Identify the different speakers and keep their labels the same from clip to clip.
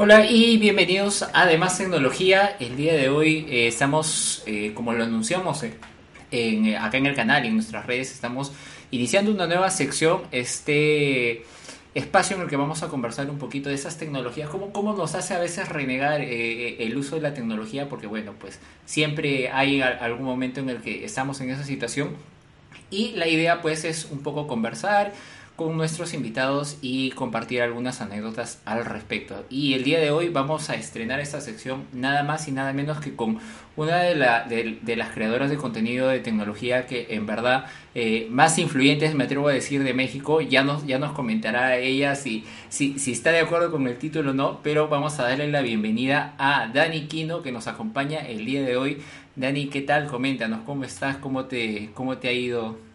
Speaker 1: Hola y bienvenidos a Demás Tecnología. El día de hoy eh, estamos, eh, como lo anunciamos eh, en, acá en el canal y en nuestras redes, estamos iniciando una nueva sección, este espacio en el que vamos a conversar un poquito de esas tecnologías, cómo, cómo nos hace a veces renegar el uso de la tecnología, porque bueno, pues siempre hay algún momento en el que estamos en esa situación y la idea pues es un poco conversar con nuestros invitados y compartir algunas anécdotas al respecto. Y el día de hoy vamos a estrenar esta sección nada más y nada menos que con una de, las creadoras de contenido de tecnología que en verdad eh, más influyentes, me atrevo a decir, de México. Ya nos, ya nos comentará ella si, si, si está de acuerdo con el título o no, pero vamos a darle la bienvenida a Dani Quino que nos acompaña el día de hoy. Dani, ¿qué tal? Coméntanos, ¿cómo estás? ¿Cómo te, cómo te ha ido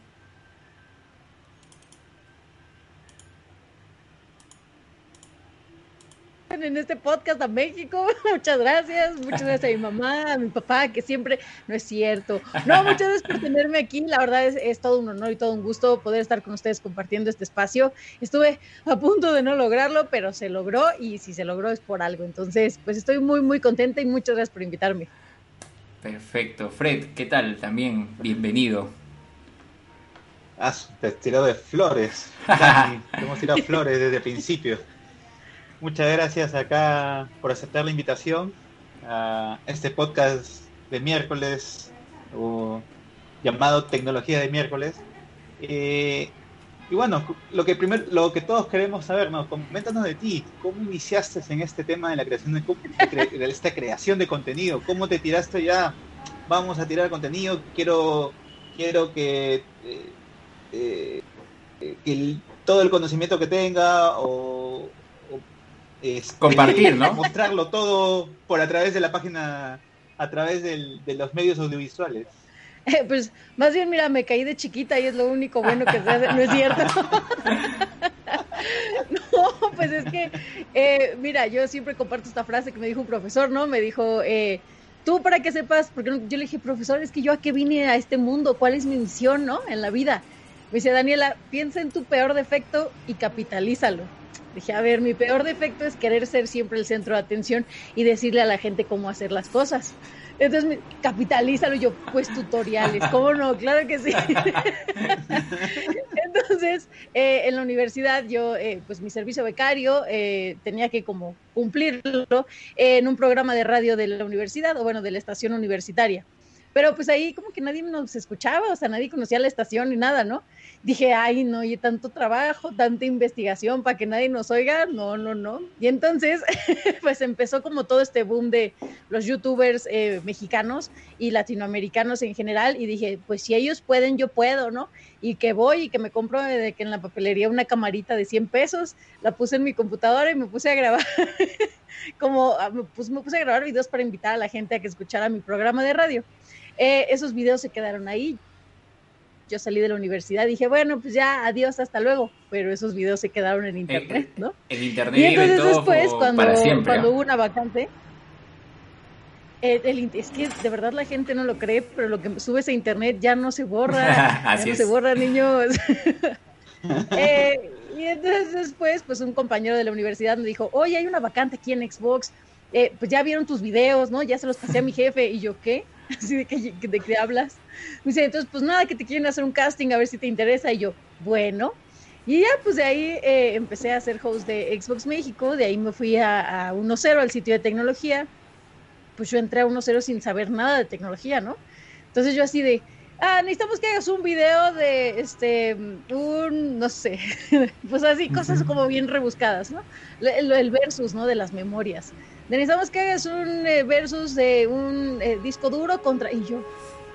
Speaker 2: en este podcast a México. Muchas gracias. Muchas gracias a mi mamá, a mi papá, que siempre no es cierto. No, muchas gracias por tenerme aquí. La verdad es, es todo un honor y todo un gusto poder estar con ustedes compartiendo este espacio. Estuve a punto de no lograrlo, pero se logró y si se logró es por algo. Entonces, pues estoy muy, muy contenta y muchas gracias por invitarme.
Speaker 1: Perfecto. Fred, ¿qué tal? También bienvenido.
Speaker 3: Has tirado de flores. hemos tirado flores desde el principio. Muchas gracias acá por aceptar la invitación a este podcast de miércoles llamado Tecnología de miércoles. Eh, y bueno, lo que primero, lo que todos queremos saber, ¿no? Coméntanos de ti, ¿cómo iniciaste en este tema de la creación de, esta creación de contenido? ¿Cómo te tiraste ya? Vamos a tirar contenido, quiero, quiero que, eh, eh, todo el conocimiento que tenga o,
Speaker 1: compartir, ¿no?
Speaker 3: Mostrarlo todo por a través de la página, a través de los medios audiovisuales.
Speaker 2: pues más bien, mira, me caí de chiquita y es lo único bueno que se hace, ¿no es cierto? no, pues es que, eh, mira, yo siempre comparto esta frase que me dijo un profesor, ¿no? Me dijo, eh, tú para que sepas, porque yo le dije, profesor, es que yo a qué vine a este mundo, ¿cuál es mi misión, ¿no? En la vida. Me dice, Daniela, piensa en tu peor defecto y capitalízalo. Dije, a ver, mi peor defecto es querer ser siempre el centro de atención y decirle a la gente cómo hacer las cosas. Entonces, capitalízalo yo, pues tutoriales, ¿cómo no? Claro que sí. Entonces, eh, en la universidad yo, eh, pues mi servicio becario eh, tenía que como cumplirlo en un programa de radio de la universidad, o bueno, de la estación universitaria. Pero pues ahí como que nadie nos escuchaba, o sea, nadie conocía la estación ni nada, ¿no? Dije, ay, no, y tanto trabajo, tanta investigación para que nadie nos oiga, no, no, no. Y entonces, pues empezó como todo este boom de los youtubers eh, mexicanos y latinoamericanos en general, y dije, pues si ellos pueden, yo puedo, ¿no? Y que voy y que me compro de que en la papelería una camarita de 100 pesos, la puse en mi computadora y me puse a grabar, como, pues me puse a grabar videos para invitar a la gente a que escuchara mi programa de radio. Eh, esos videos se quedaron ahí, yo salí de la universidad, dije, bueno, pues ya, adiós, hasta luego. Pero esos videos se quedaron en internet, ¿no?
Speaker 1: En internet.
Speaker 2: Y entonces después, cuando, cuando hubo una vacante, el, es que de verdad la gente no lo cree, pero lo que subes a internet ya no se borra. ya no se borra, niños. Eh, y entonces después, pues un compañero de la universidad me dijo, oye, hay una vacante aquí en Xbox. Eh, pues ya vieron tus videos, ¿no? Ya se los pasé a mi jefe. Y yo, ¿qué? Así de que, de qué hablas. Me dice, entonces, pues nada, que te quieren hacer un casting a ver si te interesa. Y yo, bueno. Y ya, pues de ahí eh, empecé a ser host de Xbox México. De ahí me fui a, a 1.0, al sitio de tecnología. Pues yo entré a 1.0 sin saber nada de tecnología, ¿no? Entonces yo así de, ah, necesitamos que hagas un video de, este, un, no sé, pues así, cosas como bien rebuscadas, ¿no? El, el versus, ¿no? De las memorias necesitamos que hagas un eh, versus de un eh, disco duro contra... Y yo,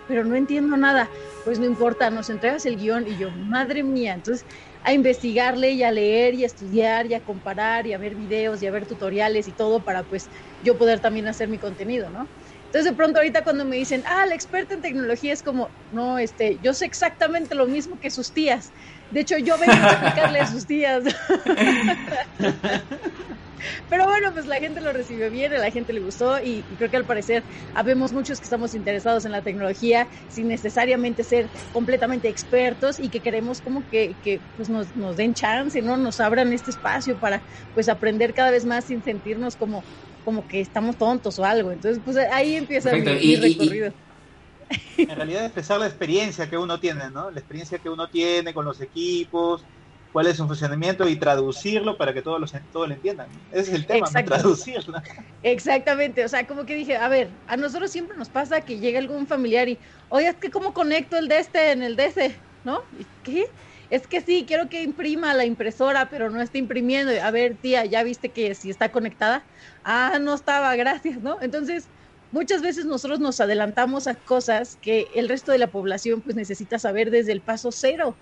Speaker 2: pero no entiendo nada. Pues no importa, nos entregas el guion y yo, madre mía, entonces a investigarle y a leer y a estudiar y a comparar y a ver videos y a ver tutoriales y todo para pues yo poder también hacer mi contenido, ¿no? Entonces de pronto ahorita cuando me dicen, ah, la experta en tecnología es como, no, este, yo sé exactamente lo mismo que sus tías. De hecho, yo vengo a explicarle a sus tías. Pero bueno, pues la gente lo recibió bien, a la gente le gustó y, creo que al parecer habemos muchos que estamos interesados en la tecnología sin necesariamente ser completamente expertos y que queremos como que, que pues nos, nos den chance, ¿no? Nos abran este espacio para pues aprender cada vez más sin sentirnos como, como que estamos tontos o algo. Entonces, pues ahí empieza mi, recorrido.
Speaker 3: En realidad expresar la experiencia que uno tiene, ¿no? La experiencia que uno tiene con los equipos, cuál es su funcionamiento y traducirlo para que todos, los, todos lo entiendan. Ese es el tema, traducirlo.
Speaker 2: Exactamente, o sea, como que dije, a ver, a nosotros siempre nos pasa que llega algún familiar y, oye, es que cómo conecto el de este en el de ese, ¿no? ¿Qué? Es que sí, quiero que imprima la impresora, pero no está imprimiendo. A ver, tía, ¿ya viste que si está conectada? Ah, no estaba, gracias, ¿no? Entonces, muchas veces nosotros nos adelantamos a cosas que el resto de la población pues necesita saber desde el paso cero.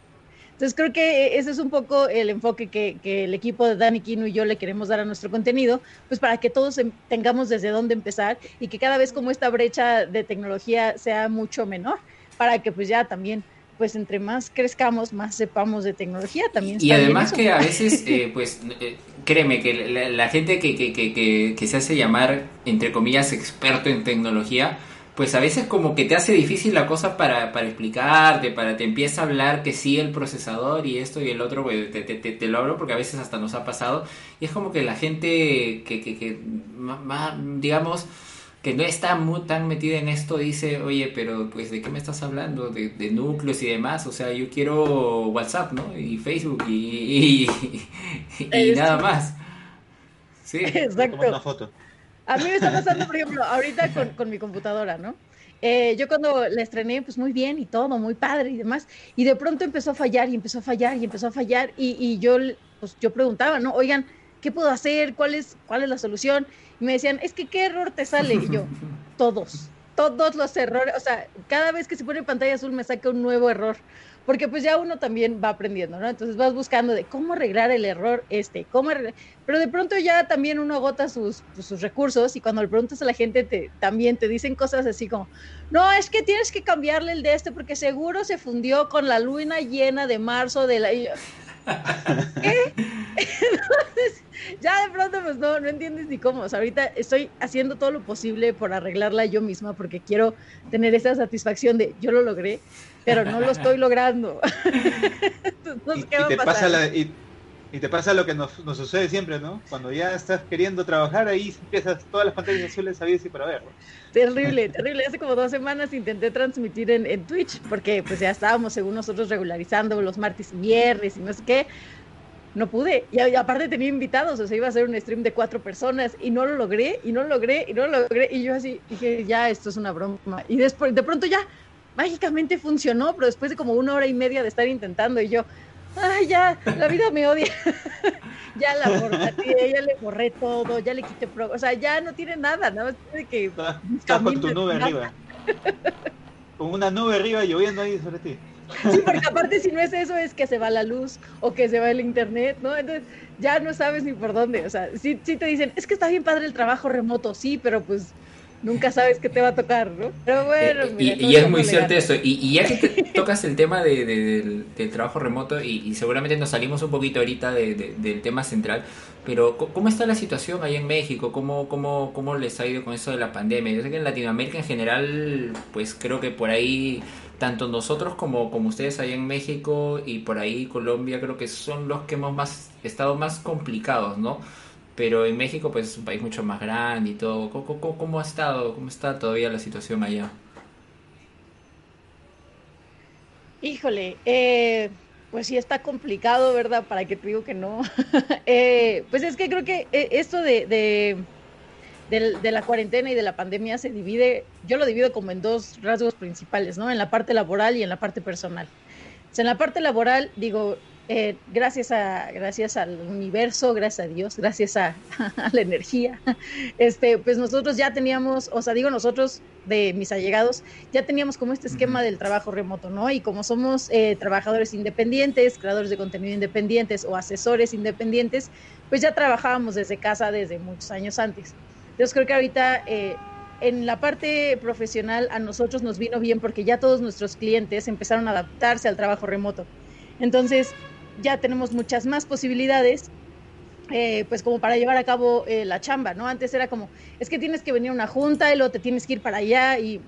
Speaker 2: Entonces creo que ese es un poco el enfoque que, el equipo de Dani Kino y yo le queremos dar a nuestro contenido, pues para que todos em, tengamos desde dónde empezar y que cada vez como esta brecha de tecnología sea mucho menor, para que pues ya también pues entre más crezcamos, más sepamos de tecnología también.
Speaker 1: Y además que a veces, eh, pues, eh, créeme que la, gente que, que, que, que, se hace llamar, entre comillas, experto en tecnología, pues a veces como que te hace difícil la cosa para, para explicarte, para te empieza a hablar que sí el procesador y esto y el otro, pues, te, te, te, lo hablo porque a veces hasta nos ha pasado. Y es como que la gente que, que, más, digamos que no está muy tan metida en esto dice, oye, pero pues de qué me estás hablando, de, núcleos y demás, o sea, yo quiero WhatsApp, ¿no? Y Facebook y, y, nada más.
Speaker 2: Sí. Exacto. A mí me está pasando, por ejemplo, ahorita con, con mi computadora, ¿no? Eh, yo cuando la estrené, pues muy bien y todo, muy padre y demás, y de pronto empezó a fallar y empezó a fallar y empezó a fallar y, y yo, pues yo preguntaba, ¿no? Oigan, ¿qué puedo hacer? ¿Cuál es, cuál es la solución? Y me decían, es que ¿qué error te sale? Y yo, todos, todos los errores, o sea, cada vez que se pone pantalla azul me saca un nuevo error, porque pues ya uno también va aprendiendo, ¿no? Entonces vas buscando de cómo arreglar el error este, cómo pero de pronto ya también uno agota sus, pues, sus recursos y cuando le preguntas a la gente te, también te dicen cosas así como, no, es que tienes que cambiarle el de este porque seguro se fundió con la luna llena de marzo de la... ¿Qué? Entonces, ya de pronto pues no, no entiendes ni cómo. O sea, ahorita estoy haciendo todo lo posible por arreglarla yo misma porque quiero tener esa satisfacción de yo lo logré, pero no lo estoy logrando.
Speaker 3: Entonces, ¿qué va a pasar? Y te pasa lo que nos, sucede siempre, ¿no? Cuando ya estás queriendo trabajar, ahí empiezas todas las pantallas azules a y para ver.
Speaker 2: Terrible, terrible. Hace como dos semanas intenté transmitir en, en, Twitch, porque pues ya estábamos, según nosotros, regularizando los martes y viernes y no sé qué. No pude. Y, aparte tenía invitados, o sea, iba a ser un stream de cuatro personas y no lo logré, y no lo logré, y no lo logré. Y yo así dije, ya, esto es una broma. Y después, de pronto ya, mágicamente funcionó, pero después de como una hora y media de estar intentando, y yo, ay, ya, la vida me odia. ya la borré, ya le borré todo, ya le quité pro, o sea, ya no tiene nada, nada más tiene que
Speaker 3: estás con tu nube arriba. con una nube arriba lloviendo ahí sobre ti.
Speaker 2: Sí, porque aparte si no es eso es que se va la luz o que se va el internet, ¿no? Entonces ya no sabes ni por dónde, o sea, sí, sí te dicen, es que está bien padre el trabajo remoto, sí, pero pues nunca sabes qué te va a tocar, ¿no? Pero bueno,
Speaker 1: eh, y, es muy cierto eso. Y, ya que tocas el tema del, trabajo remoto, y, seguramente nos salimos un poquito ahorita del tema central, pero ¿cómo está la situación ahí en México? ¿Cómo, cómo, ¿Cómo les ha ido con eso de la pandemia? Yo sé que en Latinoamérica en general, pues creo que por ahí, tanto nosotros como, como ustedes ahí en México y por ahí Colombia, creo que son los que hemos más estado más complicados, ¿no? Pero en México pues es un país mucho más grande y todo. ¿Cómo, ha estado, cómo está todavía la situación allá?
Speaker 2: Híjole, eh, pues sí está complicado, ¿verdad? Para que te digo que no. Eh, pues es que creo que eh, esto de, de, de, la cuarentena y de la pandemia se divide, yo lo divido como en dos rasgos principales, ¿no? En la parte laboral y en la parte personal. en la parte laboral, digo, eh, gracias, a, gracias al universo, gracias a Dios, gracias a, la energía, este, pues nosotros ya teníamos, o sea, digo nosotros de mis allegados, ya teníamos como este esquema del trabajo remoto, ¿no? Y como somos eh, trabajadores independientes, creadores de contenido independientes o asesores independientes, pues ya trabajábamos desde casa desde muchos años antes. Entonces creo que ahorita... Eh, en la parte profesional a nosotros nos vino bien porque ya todos nuestros clientes empezaron a adaptarse al trabajo remoto. Entonces, ya tenemos muchas más posibilidades eh, pues como para llevar a cabo eh, la chamba, ¿no? Antes era como, es que tienes que venir a una junta y luego te tienes que ir para allá y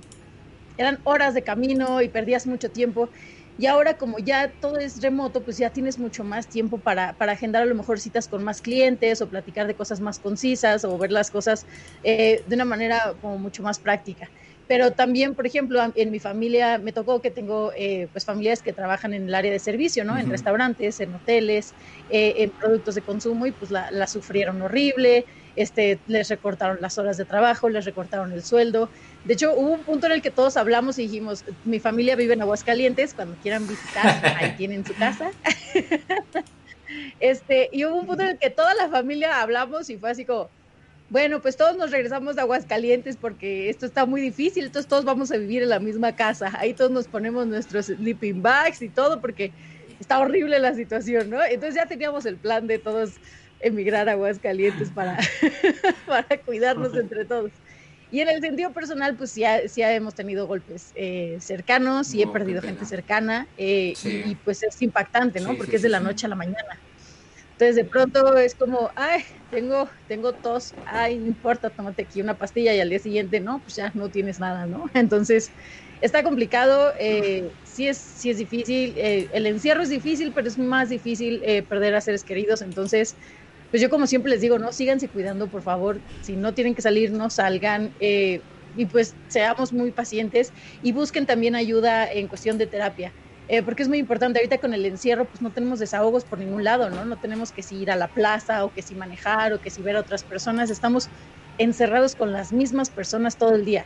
Speaker 2: eran horas de camino y perdías mucho tiempo. Y ahora como ya todo es remoto, pues ya tienes mucho más tiempo para, para agendar a lo mejor citas con más clientes o platicar de cosas más concisas o ver las cosas eh, de una manera como mucho más práctica. Pero también, por ejemplo, en mi familia me tocó que tengo eh, pues familias que trabajan en el área de servicio, ¿no? En restaurantes, en hoteles, eh, en productos de consumo y pues la, la sufrieron horrible este, les recortaron las horas de trabajo, les recortaron el sueldo. De hecho, hubo un punto en el que todos hablamos y dijimos, mi familia vive en Aguascalientes, cuando quieran visitar, ahí tienen su casa. este, y hubo un punto en el que toda la familia hablamos y fue así como, bueno, pues todos nos regresamos a Aguascalientes porque esto está muy difícil, entonces todos vamos a vivir en la misma casa. Ahí todos nos ponemos nuestros sleeping bags y todo porque está horrible la situación, ¿no? Entonces ya teníamos el plan de todos emigrar a Aguascalientes para, para cuidarnos entre todos. Y en el sentido personal, pues ya, ya hemos tenido golpes eh, cercanos y he perdido gente cercana eh, y, pues es impactante, ¿no? Porque es de la noche a la mañana. Entonces de pronto es como, ay, tengo, tengo tos, ay, no importa, tómate aquí una pastilla y al día siguiente, no, pues ya no tienes nada, ¿no? Entonces está complicado, eh, sí, es, sí es difícil, el encierro es difícil, pero es más difícil perder a seres queridos, entonces pues yo como siempre les digo, no, síganse cuidando, por favor, si no tienen que salir, no salgan. Eh, y pues seamos muy pacientes y busquen también ayuda en cuestión de terapia. Eh, porque es muy importante, ahorita con el encierro pues no tenemos desahogos por ningún lado, ¿no? No tenemos que si ir a la plaza o que si manejar o que si ver a otras personas, estamos encerrados con las mismas personas todo el día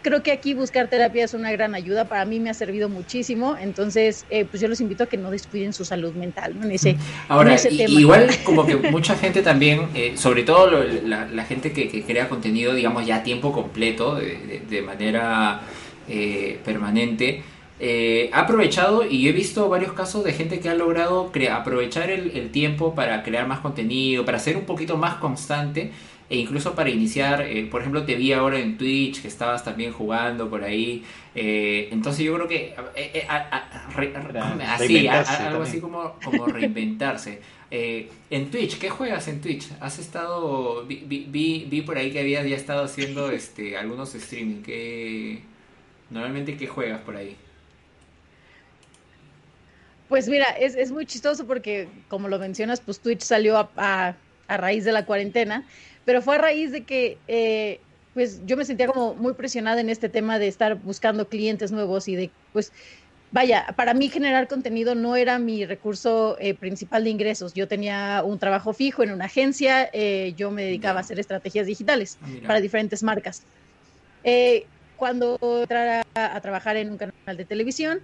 Speaker 2: creo que aquí buscar terapia es una gran ayuda. Para mí me ha servido muchísimo. Entonces, eh, pues yo los invito a que no descuiden su salud mental ¿no? en ese,
Speaker 1: Ahora, Igual como que mucha gente también, eh, sobre todo la, gente que, crea contenido, digamos, ya a tiempo completo, de, manera eh, permanente, ha aprovechado y he visto varios casos de gente que ha logrado aprovechar el, el tiempo para crear más contenido, para ser un poquito más constante e incluso para iniciar, eh, por ejemplo, te vi ahora en Twitch que estabas también jugando por ahí, eh, entonces yo creo que eh, así, algo así como, como reinventarse. en Twitch, ¿qué juegas en Twitch? Has estado, vi, vi, vi por ahí que habías ya estado haciendo este algunos streaming, que normalmente qué juegas por ahí?
Speaker 2: Pues mira, es, es muy chistoso porque como lo mencionas, pues Twitch salió a, a raíz de la cuarentena pero fue a raíz de que eh, pues yo me sentía como muy presionada en este tema de estar buscando clientes nuevos y de pues vaya, para mí generar contenido no era mi recurso eh, principal de ingresos. Yo tenía un trabajo fijo en una agencia, eh, yo me dedicaba a hacer estrategias digitales ah, para diferentes marcas. cuando entrara a trabajar en un canal de televisión,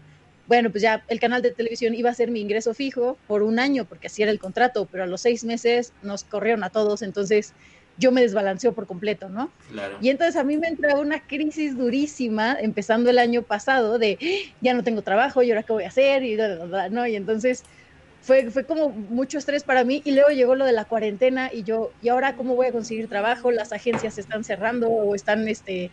Speaker 2: bueno, pues ya el canal de televisión iba a ser mi ingreso fijo por un año, porque así era el contrato, pero a los seis meses nos corrieron a todos, entonces yo me desbalanceo por completo, ¿no? Claro. Y entonces a mí me entró una crisis durísima empezando el año pasado de ¡Ah! ya no tengo trabajo y ahora qué voy a hacer y ¿no? Y entonces fue, fue como mucho estrés para mí y luego llegó lo de la cuarentena y yo, ¿y ahora cómo voy a conseguir trabajo? Las agencias se están cerrando o están, este,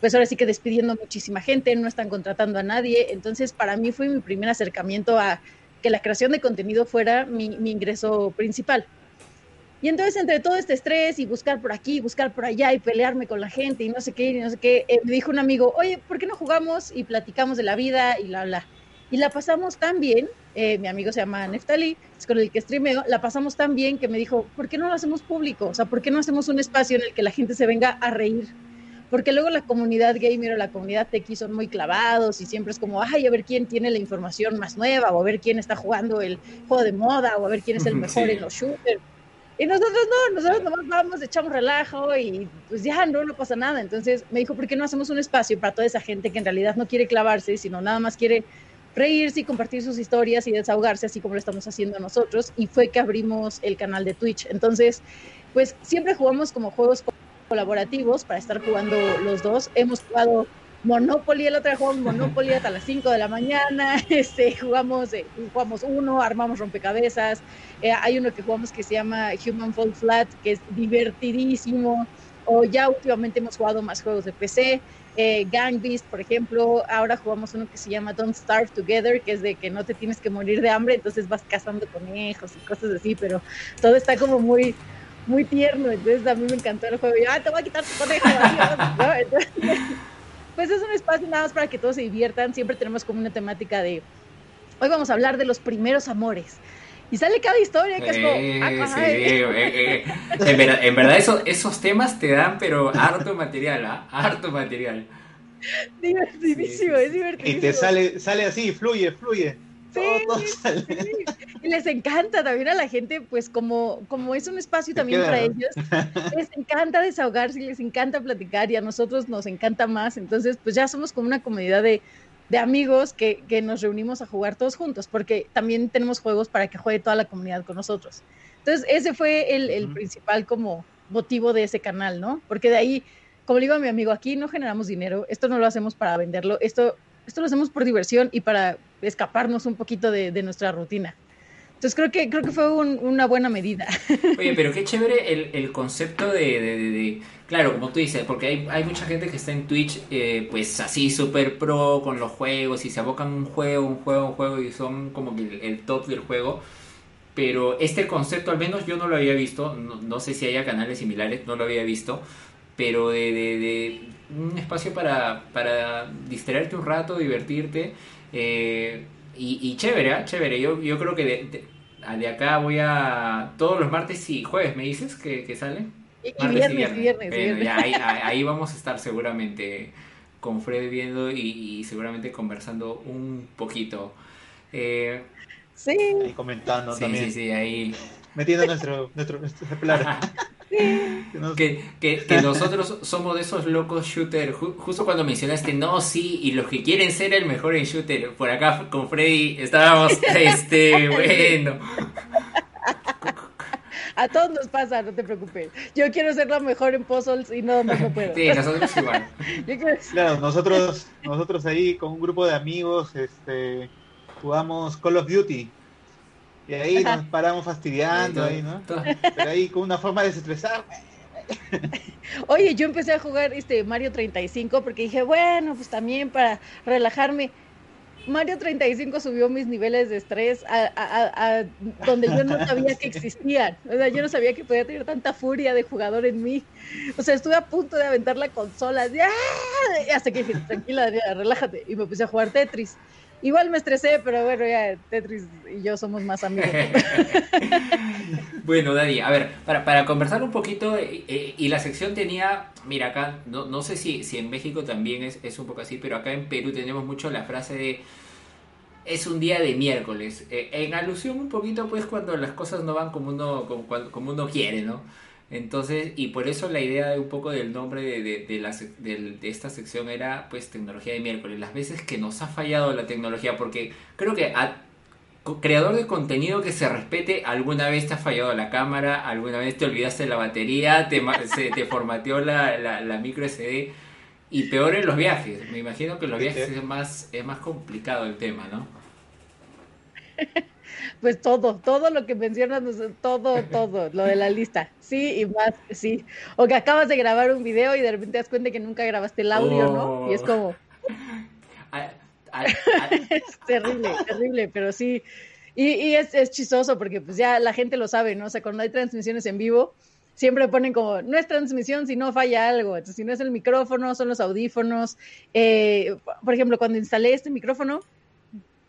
Speaker 2: pues ahora sí que despidiendo muchísima gente, no están contratando a nadie. Entonces para mí fue mi primer acercamiento a que la creación de contenido fuera mi, mi ingreso principal. Y entonces entre todo este estrés y buscar por aquí, buscar por allá y pelearme con la gente y no sé qué, y no sé qué, eh, me dijo un amigo, oye, ¿por qué no jugamos y platicamos de la vida y la bla? Y la pasamos tan bien, eh, mi amigo se llama Neftali, es con el que streameo, la pasamos tan bien que me dijo, ¿por qué no lo hacemos público? O sea, ¿por qué no hacemos un espacio en el que la gente se venga a reír? Porque luego la comunidad gamer o la comunidad tech son muy clavados y siempre es como, ay, a ver quién tiene la información más nueva, o a ver quién está jugando el juego de moda, o a ver quién es el mejor en los shooters y nosotros no, nosotros nomás vamos, echamos relajo y pues ya no, no pasa nada. Entonces me dijo, ¿por qué no hacemos un espacio para toda esa gente que en realidad no quiere clavarse, sino nada más quiere reírse y compartir sus historias y desahogarse, así como lo estamos haciendo nosotros? Y fue que abrimos el canal de Twitch. Entonces, pues siempre jugamos como juegos colaborativos para estar jugando los dos. Hemos jugado Monopoly, el otro jugamos Monopoly hasta las 5 de la mañana, este, jugamos, eh, jugamos uno, armamos rompecabezas, eh, hay uno que jugamos que se llama Human Fall Flat, que es divertidísimo, o ya últimamente hemos jugado más juegos de PC, eh, Gang Beast, por ejemplo, ahora jugamos uno que se llama Don't Starve Together, que es de que no te tienes que morir de hambre, entonces vas cazando conejos y cosas así, pero todo está como muy muy tierno, entonces a mí me encantó el juego, y yo, ah, te voy a quitar tu conejo, pues es un espacio nada más para que todos se diviertan, siempre tenemos como una temática de, hoy vamos a hablar de los primeros amores, y sale cada historia que es como. Ah,
Speaker 1: eh, eh. En verdad, esos, temas te dan, pero harto material, ¿ah? Harto material.
Speaker 2: Divertidísimo, es divertidísimo.
Speaker 3: Y te sale, sale así, fluye, fluye. Sí,
Speaker 2: Y les encanta también a la gente, pues como, como es un espacio también para ellos, les encanta desahogarse, les encanta platicar y a nosotros nos encanta más. Entonces, pues ya somos como una comunidad de, de amigos que, que, nos reunimos a jugar todos juntos, porque también tenemos juegos para que juegue toda la comunidad con nosotros. Entonces, ese fue el, el principal como motivo de ese canal, ¿no? Porque de ahí, como le digo a mi amigo, aquí no generamos dinero, esto no lo hacemos para venderlo, esto, esto lo hacemos por diversión y para escaparnos un poquito de, de nuestra rutina. Entonces creo que creo que fue una buena medida.
Speaker 1: Oye, pero qué chévere el, el concepto de, Claro, como tú dices, porque hay, hay mucha gente que está en Twitch, eh, pues así súper pro con los juegos y se abocan un juego, un juego, un juego y son como el, el top del juego. Pero este concepto, al menos yo no lo había visto, no, sé si haya canales similares, no lo había visto, pero de, de un espacio para, para distraerte un rato, divertirte. Eh, y, chévere, ¿eh? chévere. Yo, yo creo que de, de, acá voy a. Todos los martes y jueves, ¿me dices que, que sale?
Speaker 2: Y, viernes, viernes, viernes.
Speaker 1: ahí, ahí, vamos a estar seguramente con Fred viendo y, seguramente conversando un poquito. Eh,
Speaker 2: sí.
Speaker 3: Ahí comentando también.
Speaker 1: Sí, sí, ahí.
Speaker 3: Metiendo nuestro, nuestro, nuestro
Speaker 1: Que, que, que, nosotros somos de esos locos shooter. justo cuando mencionaste, no, sí, y los que quieren ser el mejor en shooter. Por acá con Freddy estábamos, este, bueno.
Speaker 2: A todos nos pasa, no te preocupes. Yo quiero ser la mejor en puzzles y no, no puedo.
Speaker 1: Sí, nosotros igual.
Speaker 3: Claro, nosotros, nosotros ahí con un grupo de amigos este, jugamos Call of Duty. Y ahí nos paramos fastidiando, ahí, ¿no? Pero ahí con una forma de desestresar.
Speaker 2: Oye, yo empecé a jugar este Mario 35 porque dije, bueno, pues también para relajarme. Mario 35 subió mis niveles de estrés a, donde yo no sabía que existían. O sea, yo no sabía que podía tener tanta furia de jugador en mí. O sea, estuve a punto de aventar la consola. Hasta que dije, tranquila, relájate. Y me puse a jugar Tetris. Igual me estresé, pero bueno, ya Tetris y yo somos más amigos.
Speaker 1: bueno, Dani, a ver, para, para conversar un poquito, eh, eh, y la sección tenía, mira acá, no, no sé si, si en México también es, es, un poco así, pero acá en Perú tenemos mucho la frase de es un día de miércoles, eh, en alusión un poquito pues cuando las cosas no van como uno, como, como uno quiere, ¿no? Entonces, y por eso la idea de un poco del nombre de, de, la, de, esta sección era pues tecnología de miércoles, las veces que nos ha fallado la tecnología, porque creo que a creador de contenido que se respete, alguna vez te ha fallado la cámara, alguna vez te olvidaste la batería, te, se, te formateó la, la, la, micro SD, y peor en los viajes, me imagino que en los viajes es más, es más complicado el tema, ¿no?
Speaker 2: Pues todo, todo lo que mencionas, todo, todo, lo de la lista. Sí, y más, sí. O que acabas de grabar un video y de repente te das cuenta que nunca grabaste el audio, ¿no? Y es como... es terrible, terrible, pero sí. Y, y es, es, chistoso porque pues ya la gente lo sabe, ¿no? O sea, cuando hay transmisiones en vivo, siempre ponen como, no es transmisión si no falla algo. Entonces, si no es el micrófono, son los audífonos. Eh, por ejemplo, cuando instalé este micrófono,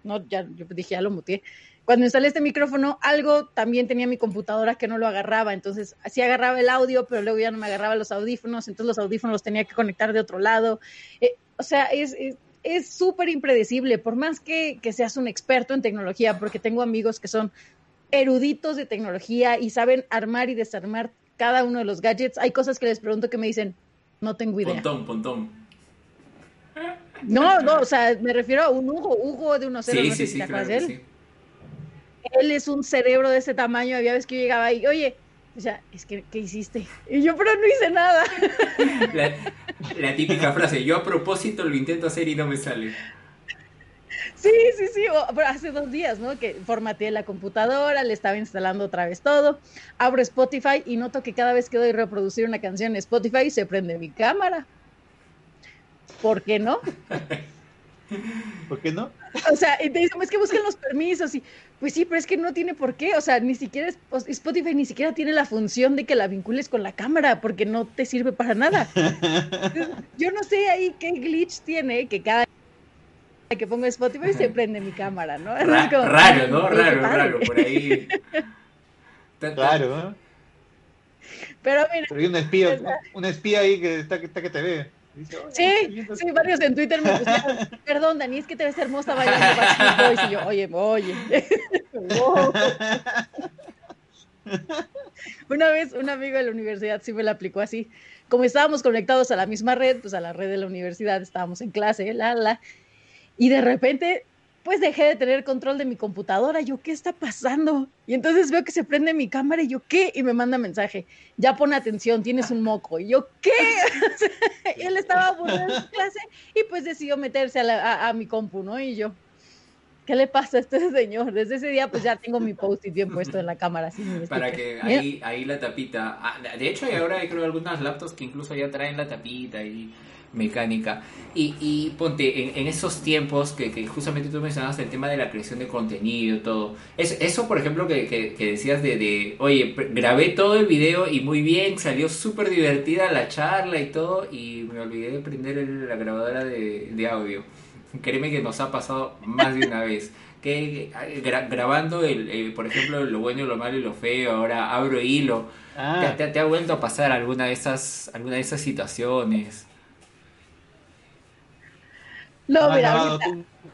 Speaker 2: no, ya, yo dije, ya lo muteé cuando instalé este micrófono, algo también tenía mi computadora que no lo agarraba. Entonces, así agarraba el audio, pero luego ya no me agarraba los audífonos. Entonces, los audífonos los tenía que conectar de otro lado. Eh, o sea, es es súper impredecible, por más que, que seas un experto en tecnología, porque tengo amigos que son eruditos de tecnología y saben armar y desarmar cada uno de los gadgets. Hay cosas que les pregunto que me dicen, no tengo idea.
Speaker 1: Pontón, pontón.
Speaker 2: No, no, o sea, me refiero a un Hugo, Hugo de unos
Speaker 1: sí, no sí, sí, claro, sí
Speaker 2: él es un cerebro de ese tamaño, había veces que yo llegaba y, oye, o sea, es que, ¿qué hiciste? Y yo, pero no hice nada.
Speaker 1: La, típica frase, yo a propósito lo intento hacer y no me sale.
Speaker 2: Sí, sí, sí, hace dos días, ¿no? Que formateé la computadora, le estaba instalando otra vez todo, abro Spotify y noto que cada vez que doy reproducir una canción en Spotify se prende mi cámara. ¿por qué no?
Speaker 3: ¿Por qué no?
Speaker 2: O sea, y te dicen, es que busquen los permisos y pues sí, pero es que no tiene por qué, o sea, ni siquiera Spotify ni siquiera tiene la función de que la vincules con la cámara porque no te sirve para nada. yo no sé ahí qué glitch tiene que cada que pongo Spotify se prende mi cámara, ¿no?
Speaker 1: raro, ¿no? Raro, raro, por ahí.
Speaker 3: Claro, ¿no?
Speaker 2: Pero mira.
Speaker 3: Pero hay un espía, un espía ahí que está, que está que te ve
Speaker 2: sí, sí, varios en Twitter me pusieron, perdón, Dani, es que te ves hermosa bailando Backstreet Y yo, oye, oye. Una vez un amigo de la universidad sí me la aplicó así. Como estábamos conectados a la misma red, pues a la red de la universidad, estábamos en clase, la, la, y de repente pues dejé de tener control de mi computadora. Yo, ¿qué está pasando? Y entonces veo que se prende mi cámara y yo, ¿qué? Y me manda mensaje, ya pon atención, tienes un moco. Y yo, ¿qué? él estaba aburrido en clase y pues decidió meterse a, mi compu, ¿no? Y yo, ¿qué le pasa a este señor? Desde ese día pues ya tengo mi post-it bien puesto en la cámara. Así,
Speaker 1: Para que ahí, ahí la tapita, ah, de hecho hay ahora creo algunas laptops que incluso ya traen la tapita y mecánica. Y, y ponte, en, esos tiempos que, que, justamente tú mencionabas el tema de la creación de contenido, todo. Es, eso, por ejemplo, que, que, decías de, de, oye, grabé todo el video y muy bien, salió súper divertida la charla y todo, y me olvidé de prender la grabadora de, de, audio. Créeme que nos ha pasado más de una vez. Que grabando, el, por ejemplo, lo bueno, lo malo y lo feo, ahora abro hilo. Ah. ¿Te, te, ha vuelto a pasar alguna de esas, alguna de esas situaciones?
Speaker 3: No, mira,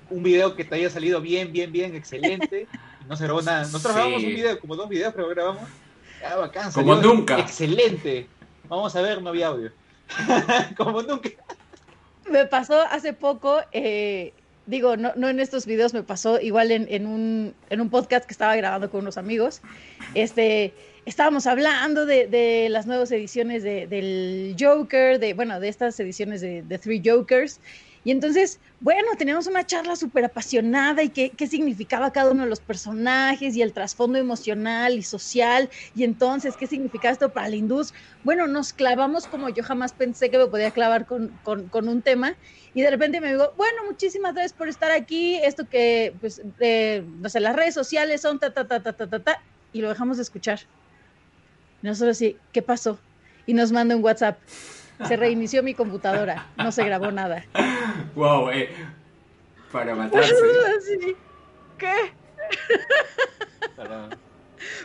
Speaker 3: un, video que te haya salido bien, bien, bien, excelente. no se grabó nada. Nosotros grabamos un video, como dos videos, pero grabamos. Ah, bacán,
Speaker 1: como nunca.
Speaker 3: Excelente. Vamos a ver, no había audio. como nunca.
Speaker 2: Me pasó hace poco, eh, digo, no, no en estos videos, me pasó igual en, en, un, en un podcast que estaba grabando con unos amigos. Este, estábamos hablando de, de las nuevas ediciones de, del Joker, de, bueno, de estas ediciones de, de Three Jokers. Y entonces, bueno, teníamos una charla súper apasionada y qué, qué significaba cada uno de los personajes y el trasfondo emocional y social. Y entonces, ¿qué significaba esto para la industria? Bueno, nos clavamos como yo jamás pensé que me podía clavar con, con, un tema. Y de repente me digo, bueno, muchísimas gracias por estar aquí. Esto que, pues, eh, no sé, las redes sociales son ta, ta, ta, ta, ta, ta, ta. Y lo dejamos de escuchar. nosotros sí, ¿qué pasó? Y nos manda un WhatsApp se reinició mi computadora, no se grabó nada.
Speaker 1: Wow, eh, para matarse.
Speaker 2: ¿Qué?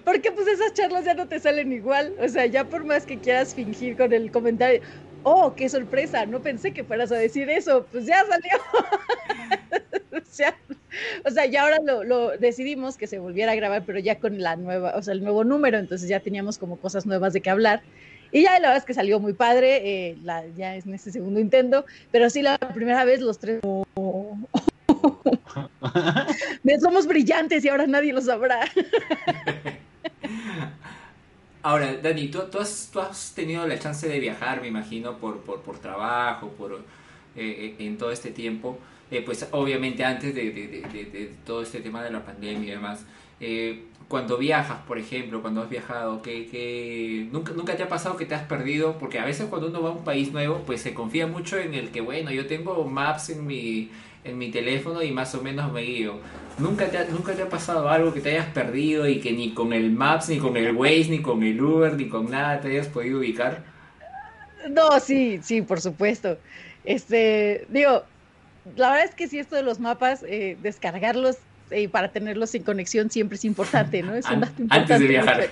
Speaker 2: Porque pues esas charlas ya no te salen igual, o sea, ya por más que quieras fingir con el comentario, oh, qué sorpresa, no pensé que fueras a decir eso, pues ya salió. o, sea, ya ahora lo, lo, decidimos que se volviera a grabar, pero ya con la nueva, o sea, el nuevo número, entonces ya teníamos como cosas nuevas de qué hablar. Y ya la verdad es que salió muy padre, eh, la, ya es en este segundo intento, pero sí la primera vez los tres... Somos brillantes y ahora nadie lo sabrá.
Speaker 1: ahora, Dani, ¿tú, tú, has, tú, has, tenido la chance de viajar, me imagino, por, por, por trabajo, por, eh, eh, en todo este tiempo. pues obviamente antes de, de, de, todo este tema de la pandemia y demás cuando viajas, por ejemplo, cuando has viajado, que, nunca, nunca te ha pasado que te has perdido, porque a veces cuando uno va a un país nuevo, pues se confía mucho en el que, bueno, yo tengo maps en mi, en mi teléfono y más o menos me guío. ¿Nunca te, ha, ¿Nunca te ha pasado algo que te hayas perdido y que ni con el Maps, ni con el Waze, ni con el Uber, ni con nada te hayas podido ubicar?
Speaker 2: No, sí, sí, por supuesto. Este, digo, la verdad es que sí, esto de los mapas, eh, descargarlos y para tenerlos sin conexión siempre es importante, ¿no? Es un dato importante.
Speaker 1: Antes de viajar.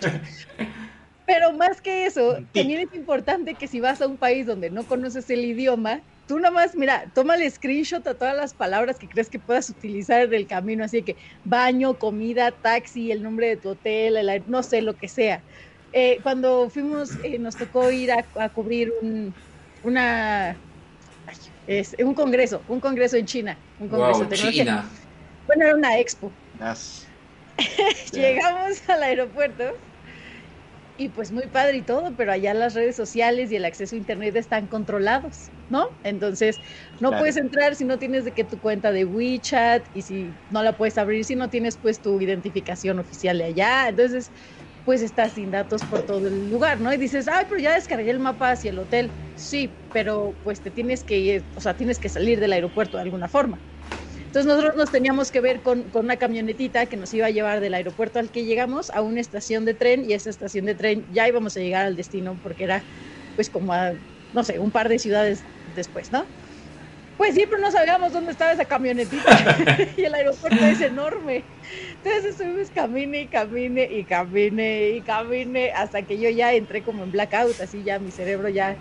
Speaker 2: Pero más que eso, también es importante que si vas a un país donde no conoces el idioma, tú nomás, mira, toma el screenshot a todas las palabras que crees que puedas utilizar en el camino, así que baño, comida, taxi, el nombre de tu hotel, no sé, lo que sea. Eh, cuando fuimos, eh, nos tocó ir a, cubrir un, una, es, un congreso, un congreso en China, un congreso
Speaker 1: de China.
Speaker 2: Bueno, era una expo. Llegamos al aeropuerto y pues muy padre y todo, pero allá las redes sociales y el acceso a internet están controlados, ¿no? Entonces, no puedes entrar si no tienes de que tu cuenta de WeChat y si no la puedes abrir si no tienes pues tu identificación oficial de allá. Entonces, pues estás sin datos por todo el lugar, ¿no? Y dices, ay, pero ya descargué el mapa hacia el hotel. Sí, pero pues te tienes que ir, o sea, tienes que salir del aeropuerto de alguna forma. Entonces nosotros nos teníamos que ver con, con, una camionetita que nos iba a llevar del aeropuerto al que llegamos a una estación de tren y esa estación de tren ya íbamos a llegar al destino porque era pues como a, no sé, un par de ciudades después, ¿no? Pues sí, pero no sabíamos dónde estaba esa camionetita y el aeropuerto es enorme. Entonces estuvimos camine y camine y camine y camine hasta que yo ya entré como en blackout, así ya mi cerebro ya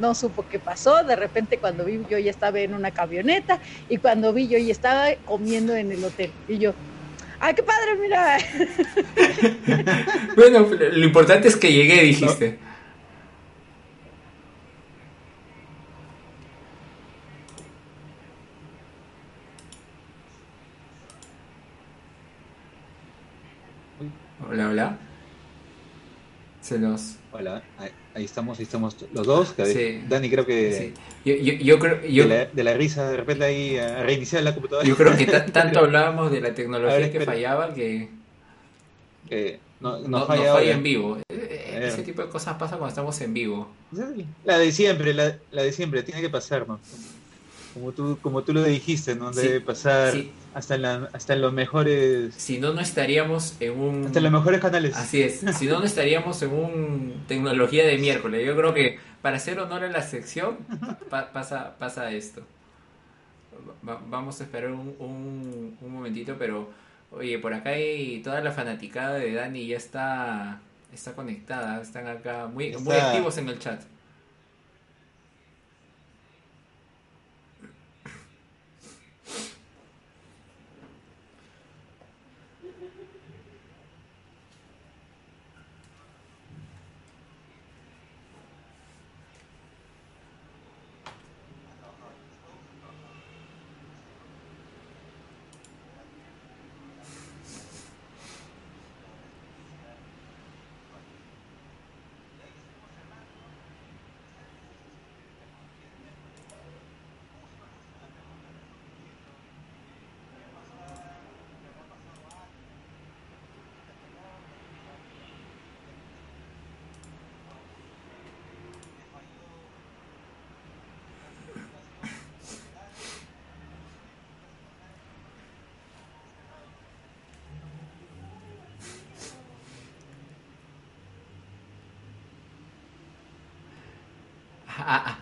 Speaker 2: no supo qué pasó. De repente cuando vi yo ya estaba en una camioneta y cuando vi yo ya estaba comiendo en el hotel y yo, ¡ay, qué padre, mira!
Speaker 1: bueno, lo importante es que llegué, dijiste. Hola, hola. Se nos.
Speaker 3: Hola, ahí, estamos, ahí estamos los dos. Dani, creo que.
Speaker 1: Yo, yo, creo,
Speaker 3: de, la, risa, de repente ahí a reiniciar la computadora.
Speaker 1: Yo creo que tanto hablábamos de la tecnología que fallaba que.
Speaker 3: no,
Speaker 1: no, falla, en vivo. Eh, ese tipo de cosas pasa cuando estamos en vivo.
Speaker 3: La de siempre, la, la de siempre, tiene que pasar, ¿no? Como tú, como tú lo dijiste, ¿no? Debe pasar hasta, en hasta en los mejores...
Speaker 1: Si no, no estaríamos en un...
Speaker 3: Hasta en los mejores canales.
Speaker 1: Así es, si no, no estaríamos en un tecnología de miércoles. Yo creo que para hacer honor a la sección pasa, pasa esto. vamos a esperar un, un, un, momentito, pero oye, por acá hay toda la fanaticada de Dani ya está, está conectada, están acá muy, muy activos en el chat. Ah,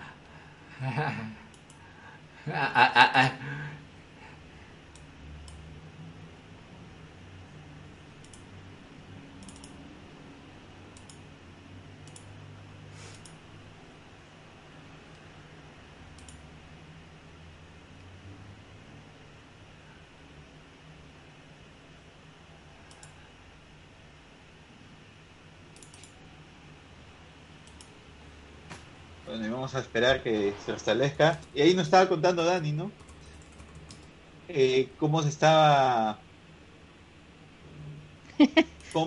Speaker 1: ah, ah, ah.
Speaker 3: Bueno, y vamos a esperar que se restablezca. Y ahí nos estaba contando Dani, ¿no? Eh, cómo se estaba.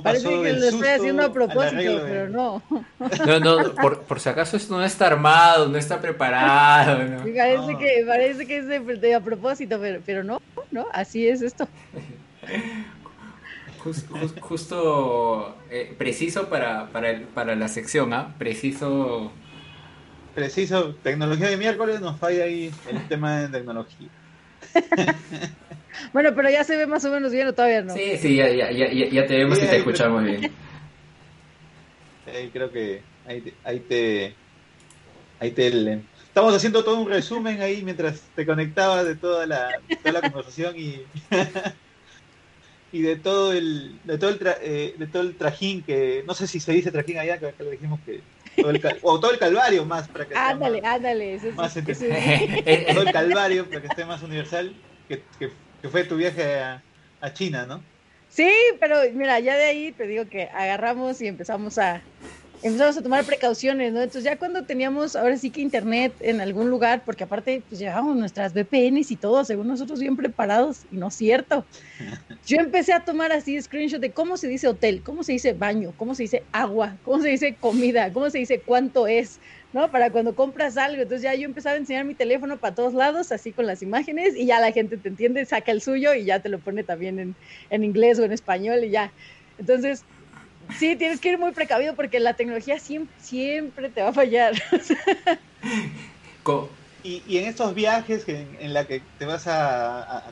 Speaker 2: Parece que lo estoy haciendo a propósito, pero no.
Speaker 1: No, no, por, por, si acaso esto no está armado, no está preparado. ¿no?
Speaker 2: parece, Que, parece que es de, a propósito, pero, pero no, no, así es esto.
Speaker 1: justo eh, preciso para, para, para la sección, ¿ah? Preciso
Speaker 3: preciso, tecnología de miércoles nos falla ahí el tema de tecnología.
Speaker 2: bueno, pero ya se ve más o menos bien o todavía no.
Speaker 1: Sí, sí, ya, ya, ya, ya te vemos y te escuchamos bien.
Speaker 3: Ahí creo que ahí, ahí te ahí te estamos haciendo todo un resumen ahí mientras te conectabas de toda la, toda la conversación y y de todo el de todo el eh, de todo el trajín que no sé si se dice trajín allá que le dijimos que o todo el calvario más para que
Speaker 2: ándale, ándale,
Speaker 3: más todo el calvario para que esté más universal que, que, fue tu viaje a, a, China, ¿no?
Speaker 2: Sí, pero mira, ya de ahí te digo que agarramos y empezamos a empezamos a tomar precauciones, ¿no? Entonces ya cuando teníamos ahora sí que internet en algún lugar, porque aparte pues llevábamos nuestras VPNs y todo, según nosotros bien preparados, y no es cierto. Yo empecé a tomar así screenshot de cómo se dice hotel, cómo se dice baño, cómo se dice agua, cómo se dice comida, cómo se dice cuánto es, ¿no? Para cuando compras algo. Entonces ya yo empezaba a enseñar mi teléfono para todos lados, así con las imágenes, y ya la gente te entiende, saca el suyo y ya te lo pone también en, en inglés o en español y ya. Entonces, sí, tienes que ir muy precavido porque la tecnología siempre, siempre te va a fallar.
Speaker 3: y, y, en estos viajes que, en, la que te vas a,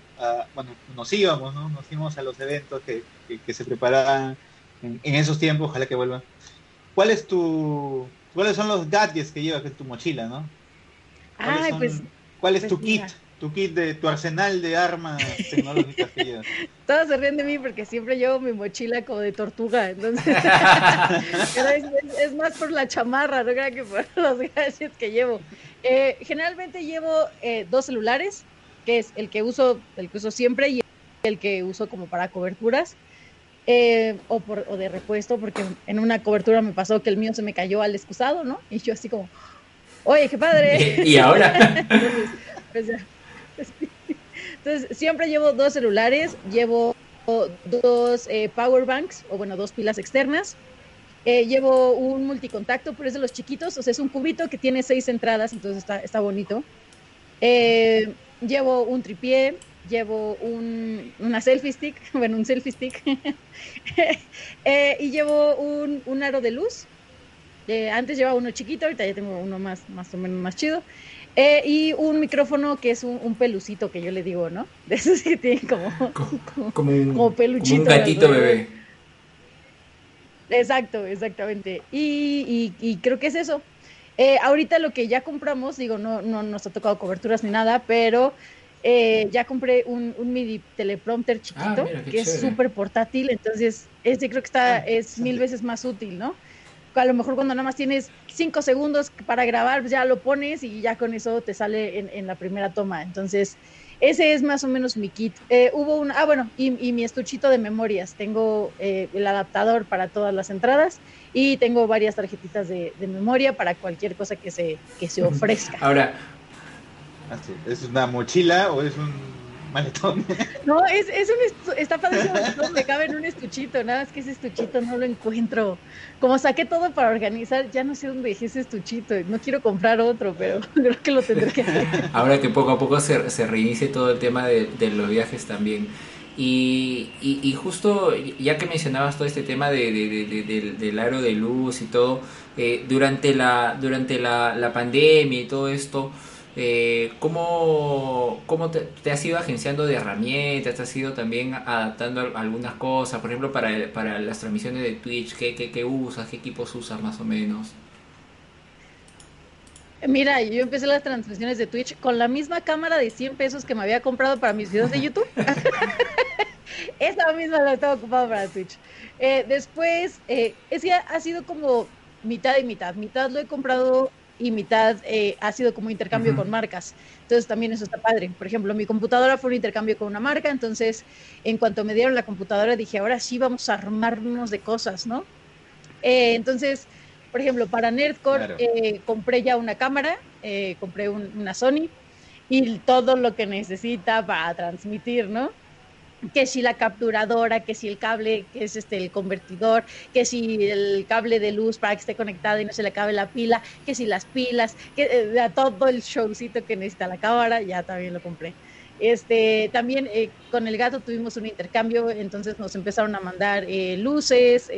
Speaker 3: bueno, nos íbamos, ¿no? Nos íbamos a los eventos que, que, se preparaban en, esos tiempos, ojalá que vuelvan. ¿Cuál es tu, cuáles son los gadgets que llevas en tu mochila, no?
Speaker 2: pues,
Speaker 3: ¿Cuál es pues tu kit? Tu kit de tu arsenal de armas tecnológicas que llevas.
Speaker 2: Todos se ríen de mí porque siempre llevo mi mochila como de tortuga, entonces es, más por la chamarra, no creo que por los gadgets que llevo. Eh, generalmente llevo eh, dos celulares, que es el que uso, el que uso siempre y el que uso como para coberturas. Eh, o, por, o de repuesto, porque en una cobertura me pasó que el mío se me cayó al excusado, ¿no? Y yo así como, oye, qué padre.
Speaker 1: ¿Y, ahora?
Speaker 2: pues ya, entonces, siempre llevo dos celulares, llevo dos eh, power banks, o bueno, dos pilas externas. Eh, llevo un multicontacto, pero es de los chiquitos, o sea, es un cubito que tiene seis entradas, entonces está, está bonito. Eh, llevo un tripié, llevo un, una selfie stick, bueno, un selfie stick, y llevo un, un, aro de luz. antes llevaba uno chiquito, ahorita ya tengo uno más, más o menos más chido. Eh, y un micrófono que es un, pelucito que yo le digo, ¿no? De esos que tienen como,
Speaker 1: como, un, peluchito. un gatito bebé.
Speaker 2: Exacto, exactamente. Y, y, creo que es eso. Eh, ahorita lo que ya compramos, digo, no, no nos ha tocado coberturas ni nada, pero eh, ya compré un, un MIDI teleprompter ah, chiquito, que es súper portátil, entonces este creo que está, ah, es mil veces más útil, ¿no? A lo mejor cuando nada más tienes cinco segundos para grabar, ya lo pones y ya con eso te sale en, la primera toma. Entonces, ese es más o menos mi kit. Eh, hubo un, ah, bueno, y, mi estuchito de memorias. Tengo eh, el adaptador para todas las entradas y tengo varias tarjetitas de, memoria para cualquier cosa que se, que se ofrezca.
Speaker 1: Ahora,
Speaker 3: ¿es una mochila o es un maletón.
Speaker 2: No, es, es un está padrísimo, me cabe en un estuchito, nada más que ese estuchito no lo encuentro. Como saqué todo para organizar, ya no sé dónde dejé ese estuchito, no quiero comprar otro, pero creo que lo tendré que hacer.
Speaker 1: Ahora que poco a poco se, se reinicie todo el tema de, los viajes también. Y, y, justo, ya que mencionabas todo este tema de, del, del aro de luz y todo, eh, durante, la, durante la, la pandemia y todo esto, eh, ¿Cómo, cómo te, has ido agenciando de herramientas? ¿Te has ido también adaptando algunas cosas? Por ejemplo, para, para las transmisiones de Twitch, ¿qué, qué, usas? ¿Qué equipos usas más o menos?
Speaker 2: Mira, yo empecé las transmisiones de Twitch con la misma cámara de 100 pesos que me había comprado para mis videos de YouTube. Esa misma la estaba ocupado para Twitch. Eh, después, eh, es ha sido como mitad y mitad. Mitad lo he comprado y mitad eh, ha sido como intercambio con marcas. Entonces también eso está padre. Por ejemplo, mi computadora fue un intercambio con una marca, entonces en cuanto me dieron la computadora dije, ahora sí vamos a armarnos de cosas, ¿no? Eh, entonces, por ejemplo, para Nerdcore eh, compré ya una cámara, compré una Sony y todo lo que necesita para transmitir, ¿no? Que si la capturadora, que si el cable, que es este el convertidor, que si el cable de luz para que esté conectado y no se le acabe la pila, que si las pilas, que eh, todo el showcito que necesita la cámara, ya también lo compré. Este, también eh, con el gato tuvimos un intercambio, entonces nos empezaron a mandar eh, luces,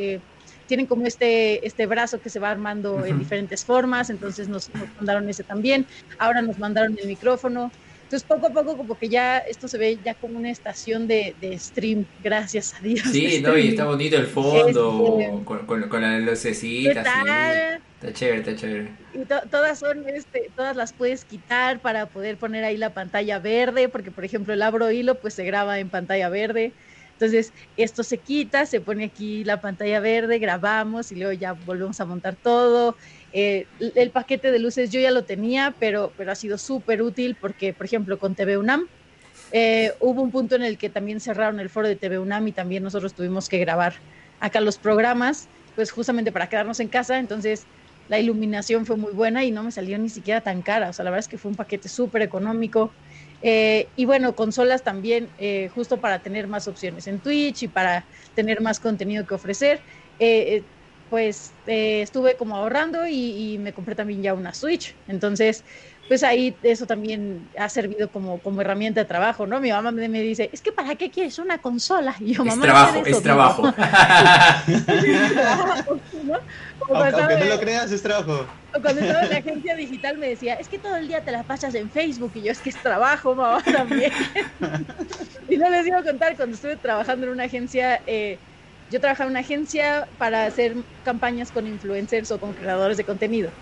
Speaker 2: tienen como este, este brazo que se va armando en diferentes formas, entonces nos, nos mandaron ese también, ahora nos mandaron el micrófono, entonces, poco a poco, como que ya esto se ve ya como una estación de, stream, gracias a Dios.
Speaker 1: Sí, no, y está bonito el fondo, este, con, con, con, las lucecitas. Está chévere, está chévere.
Speaker 2: Y todas son, este, todas las puedes quitar para poder poner ahí la pantalla verde, porque por ejemplo el abro hilo pues se graba en pantalla verde. Entonces, esto se quita, se pone aquí la pantalla verde, grabamos y luego ya volvemos a montar todo. Eh, el paquete de luces yo ya lo tenía, pero, pero ha sido súper útil porque, por ejemplo, con TV UNAM, eh, hubo un punto en el que también cerraron el foro de TV UNAM y también nosotros tuvimos que grabar acá los programas, pues justamente para quedarnos en casa. Entonces, la iluminación fue muy buena y no me salió ni siquiera tan cara. O sea, la verdad es que fue un paquete súper económico. Eh, y bueno, consolas también, justo para tener más opciones en Twitch y para tener más contenido que ofrecer. Pues eh, estuve como ahorrando y, me compré también ya una Switch. Entonces, pues ahí eso también ha servido como, como herramienta de trabajo, ¿no? Mi mamá me, dice, es que ¿para qué quieres una consola?
Speaker 1: Y yo, mamá, es trabajo, es trabajo.
Speaker 3: aunque, no lo creas, es trabajo.
Speaker 2: Cuando estaba en la agencia digital me decía, es que todo el día te la pasas en Facebook y yo, es que es trabajo, mamá, también. y no les iba a contar, cuando estuve trabajando en una agencia... Eh, yo trabajaba en una agencia para hacer campañas con influencers o con creadores de contenido.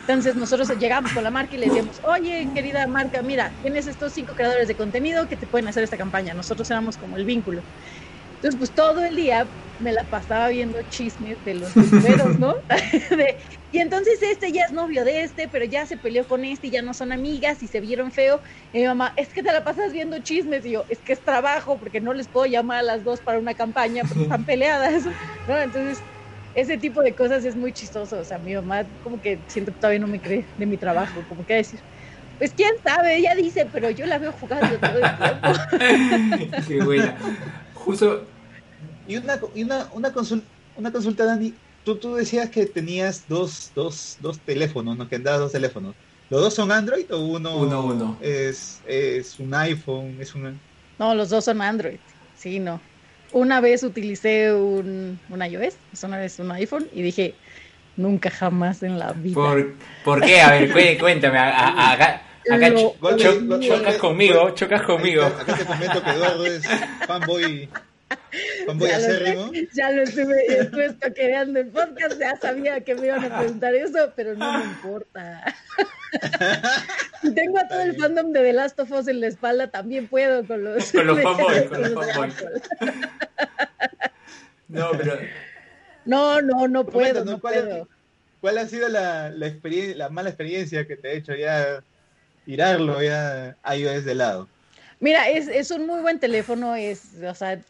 Speaker 2: Entonces nosotros llegamos con la marca y le decíamos, oye, querida marca, mira, tienes estos cinco creadores de contenido que te pueden hacer esta campaña. Nosotros éramos como el vínculo. Entonces, pues todo el día me la pasaba viendo chismes de los primeros, ¿no? y entonces este ya es novio de este, pero ya se peleó con este y ya no son amigas y se vieron feo. Y mi mamá, es que te la pasas viendo chismes. Y yo, es que es trabajo porque no les puedo llamar a las dos para una campaña porque están peleadas, ¿no? Entonces, ese tipo de cosas es muy chistoso. O sea, mi mamá como que siento que todavía no me cree de mi trabajo, como que decir. Pues quién sabe, ella dice, pero yo la veo jugando todo el
Speaker 1: tiempo. Qué buena. Justo.
Speaker 3: Y una, y una, una, consulta, una consulta, Dani. Tú, tú decías que tenías dos, dos, dos teléfonos, ¿no? Que andabas dos teléfonos. ¿Los dos son Android o uno,
Speaker 1: uno, uno.
Speaker 3: Es, es un iPhone? Es una...
Speaker 2: No, los dos son Android. Sí, no. Una vez utilicé un, un iOS, una vez un iPhone, y dije, nunca jamás en la vida.
Speaker 1: ¿Por, ¿por qué? A ver, cuéntame. Acá chocas conmigo, chocas conmigo.
Speaker 3: Acá, te comento que Eduardo es fanboy
Speaker 2: ya acérrimo. ya lo estuve, estuve toqueando el podcast, ya sabía que me iban a preguntar eso, pero no me importa. Tengo a todo el fandom de The Last of Us en la espalda, también puedo con los...
Speaker 1: Con los fanboys, con los fanboys. No, pero...
Speaker 2: No, no, no puedo, no
Speaker 3: ¿cuál,
Speaker 2: puedo.
Speaker 3: ¿Cuál ha sido la, la, la mala experiencia que te ha hecho ya tirarlo ya a iOS de lado?
Speaker 2: Mira, es, es un muy buen teléfono, es, o sea,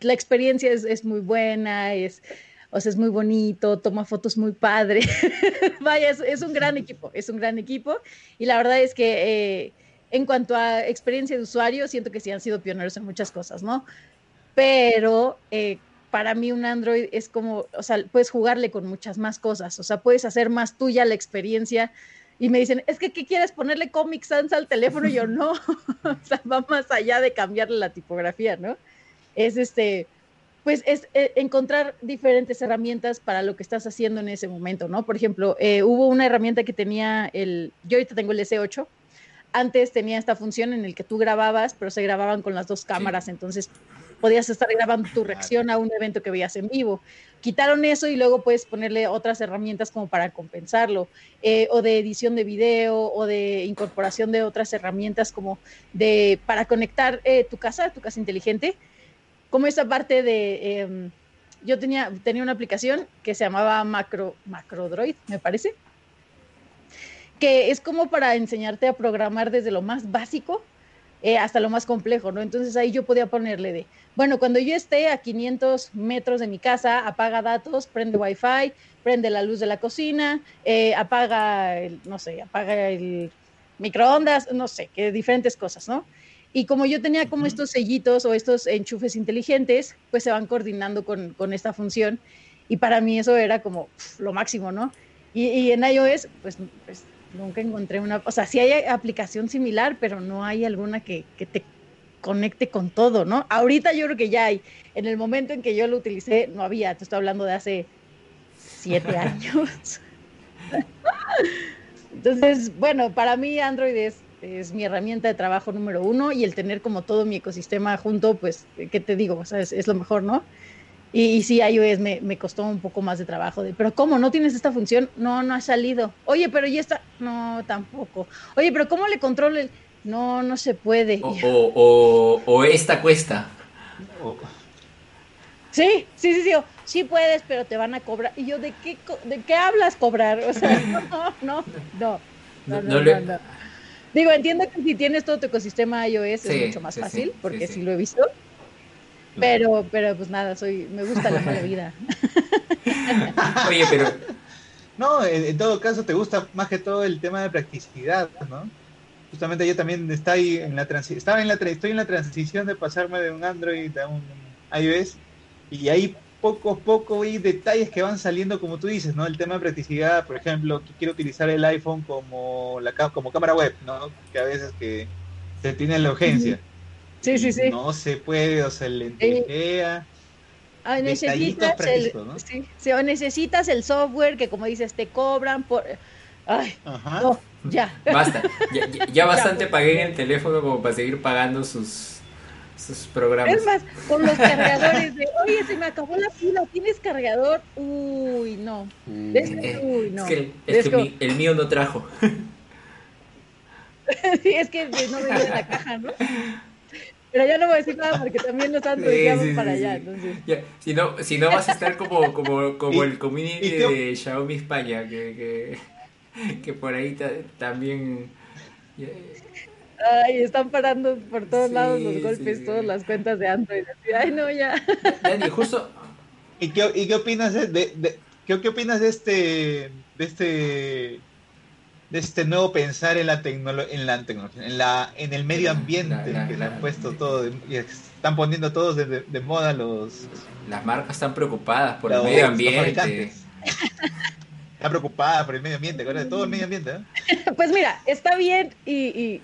Speaker 2: la experiencia es, muy buena, es, o sea, es muy bonito, toma fotos muy padre. Vaya, es, un gran equipo, es un gran equipo. Y la verdad es que eh, en cuanto a experiencia de usuario, siento que sí han sido pioneros en muchas cosas, ¿no? Pero eh, para mí un Android es como, o sea, puedes jugarle con muchas más cosas, o sea, puedes hacer más tuya la experiencia. Y me dicen, es que, ¿qué quieres? ¿Ponerle Comic Sans al teléfono? Y yo, no, o sea, va más allá de cambiarle la tipografía, ¿no? es este, pues es eh, encontrar diferentes herramientas para lo que estás haciendo en ese momento, ¿no? Por ejemplo, eh, hubo una herramienta que tenía el, yo ahorita tengo el S8, antes tenía esta función en el que tú grababas, pero se grababan con las dos cámaras, entonces podías estar grabando tu reacción a un evento que veías en vivo. Quitaron eso y luego puedes ponerle otras herramientas como para compensarlo, eh, o de edición de video, o de incorporación de otras herramientas como de para conectar tu casa, tu casa inteligente, como esa parte de, em, yo tenía, tenía una aplicación que se llamaba Macro, MacroDroid, me parece, que es como para enseñarte a programar desde lo más básico eh, hasta lo más complejo, ¿no? Entonces ahí yo podía ponerle de, bueno, cuando yo esté a 500 metros de mi casa, apaga datos, prende wifi, prende la luz de la cocina, eh, apaga, el, no sé, apaga el microondas, no sé, que diferentes cosas, ¿no? Y como yo tenía como estos sellitos o estos enchufes inteligentes, pues se van coordinando con, con esta función. Y para mí eso era como lo máximo, ¿no? Y, y en iOS, pues, pues, nunca encontré una, o sea, sí hay aplicación similar, pero no hay alguna que, que te conecte con todo, ¿no? Ahorita yo creo que ya hay. En el momento en que yo lo utilicé, no había. Te estoy hablando de hace siete años. Entonces, bueno, para mí Android es es mi herramienta de trabajo número uno y el tener como todo mi ecosistema junto, pues, ¿qué te digo? O sea, es, lo mejor, ¿no? Y, sí, iOS me, me costó un poco más de trabajo. De, pero ¿cómo? ¿No tienes esta función? No, no ha salido. Oye, pero ya está. No, tampoco. Oye, pero ¿cómo le controlo el...? No, no se puede.
Speaker 1: O, o, esta cuesta.
Speaker 2: Sí, sí, sí, sí. Sí puedes, pero te van a cobrar. Y yo, ¿de qué, de qué hablas cobrar? O sea, no, no, no. No, no, no, Digo, entiendo que si tienes todo tu ecosistema iOS es mucho más fácil, porque sí, lo he visto. Pero, pero pues nada, soy, me gusta la mala vida.
Speaker 1: Oye, pero.
Speaker 3: No, en, todo caso te gusta más que todo el tema de practicidad, ¿no? Justamente yo también está ahí en la estaba en la estoy en la transición de pasarme de un Android a un iOS y ahí poco a poco hay detalles que van saliendo, como tú dices, ¿no? El tema de practicidad, por ejemplo, que quiero utilizar el iPhone como la como cámara web, ¿no? Que a veces que se tiene la urgencia.
Speaker 2: Sí, sí, sí.
Speaker 3: No se puede, o sea, lenterea.
Speaker 2: Ah, necesitas el, ¿no? sí, o necesitas el software que como dices te cobran por ay no ya.
Speaker 1: Basta ya, bastante pagué en el teléfono como para seguir pagando sus sus programas.
Speaker 2: Es más con los cargadores de oye se me acabó la pila tienes cargador uy no. Mm.
Speaker 1: es, uy no. es que, el mío no trajo.
Speaker 2: Sí es que no venía en la caja no pero ya no voy a decir nada porque también nos han sí, para allá. Entonces.
Speaker 1: si, no, si no vas a estar como, como, como el community de Xiaomi España, que, que, que por ahí también...
Speaker 2: Ay, están parando por todos lados los golpes, todas las cuentas de Android. Ay, no, ya.
Speaker 1: Dani, justo...
Speaker 3: ¿Y qué, y qué opinas de, de, qué, qué opinas de este de este de este nuevo pensar en la tecnología, en la tecnología, en la, en el medio ambiente que le han puesto todo y están poniendo todos de, moda los
Speaker 1: las marcas están preocupadas por el medio ambiente.
Speaker 3: Están preocupadas por el medio ambiente, de todo el medio ambiente. ¿eh?
Speaker 2: Pues mira, está bien y,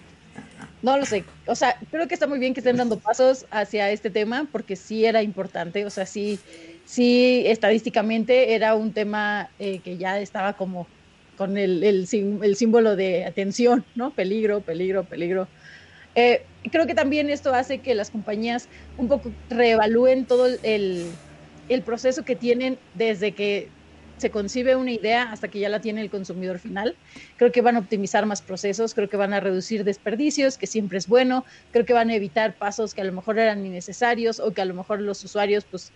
Speaker 2: no lo sé. O sea, creo que está muy bien que estén dando pasos hacia este tema porque sí era importante. O sea, sí, sí estadísticamente era un tema eh, que ya estaba como con el, símbolo de atención, ¿no? Peligro, peligro, peligro. Eh, creo que también esto hace que las compañías un poco reevalúen todo el, el, proceso que tienen desde que se concibe una idea hasta que ya la tiene el consumidor final. Creo que van a optimizar más procesos, creo que van a reducir desperdicios, que siempre es bueno, creo que van a evitar pasos que a lo mejor eran innecesarios o que a lo mejor los usuarios pues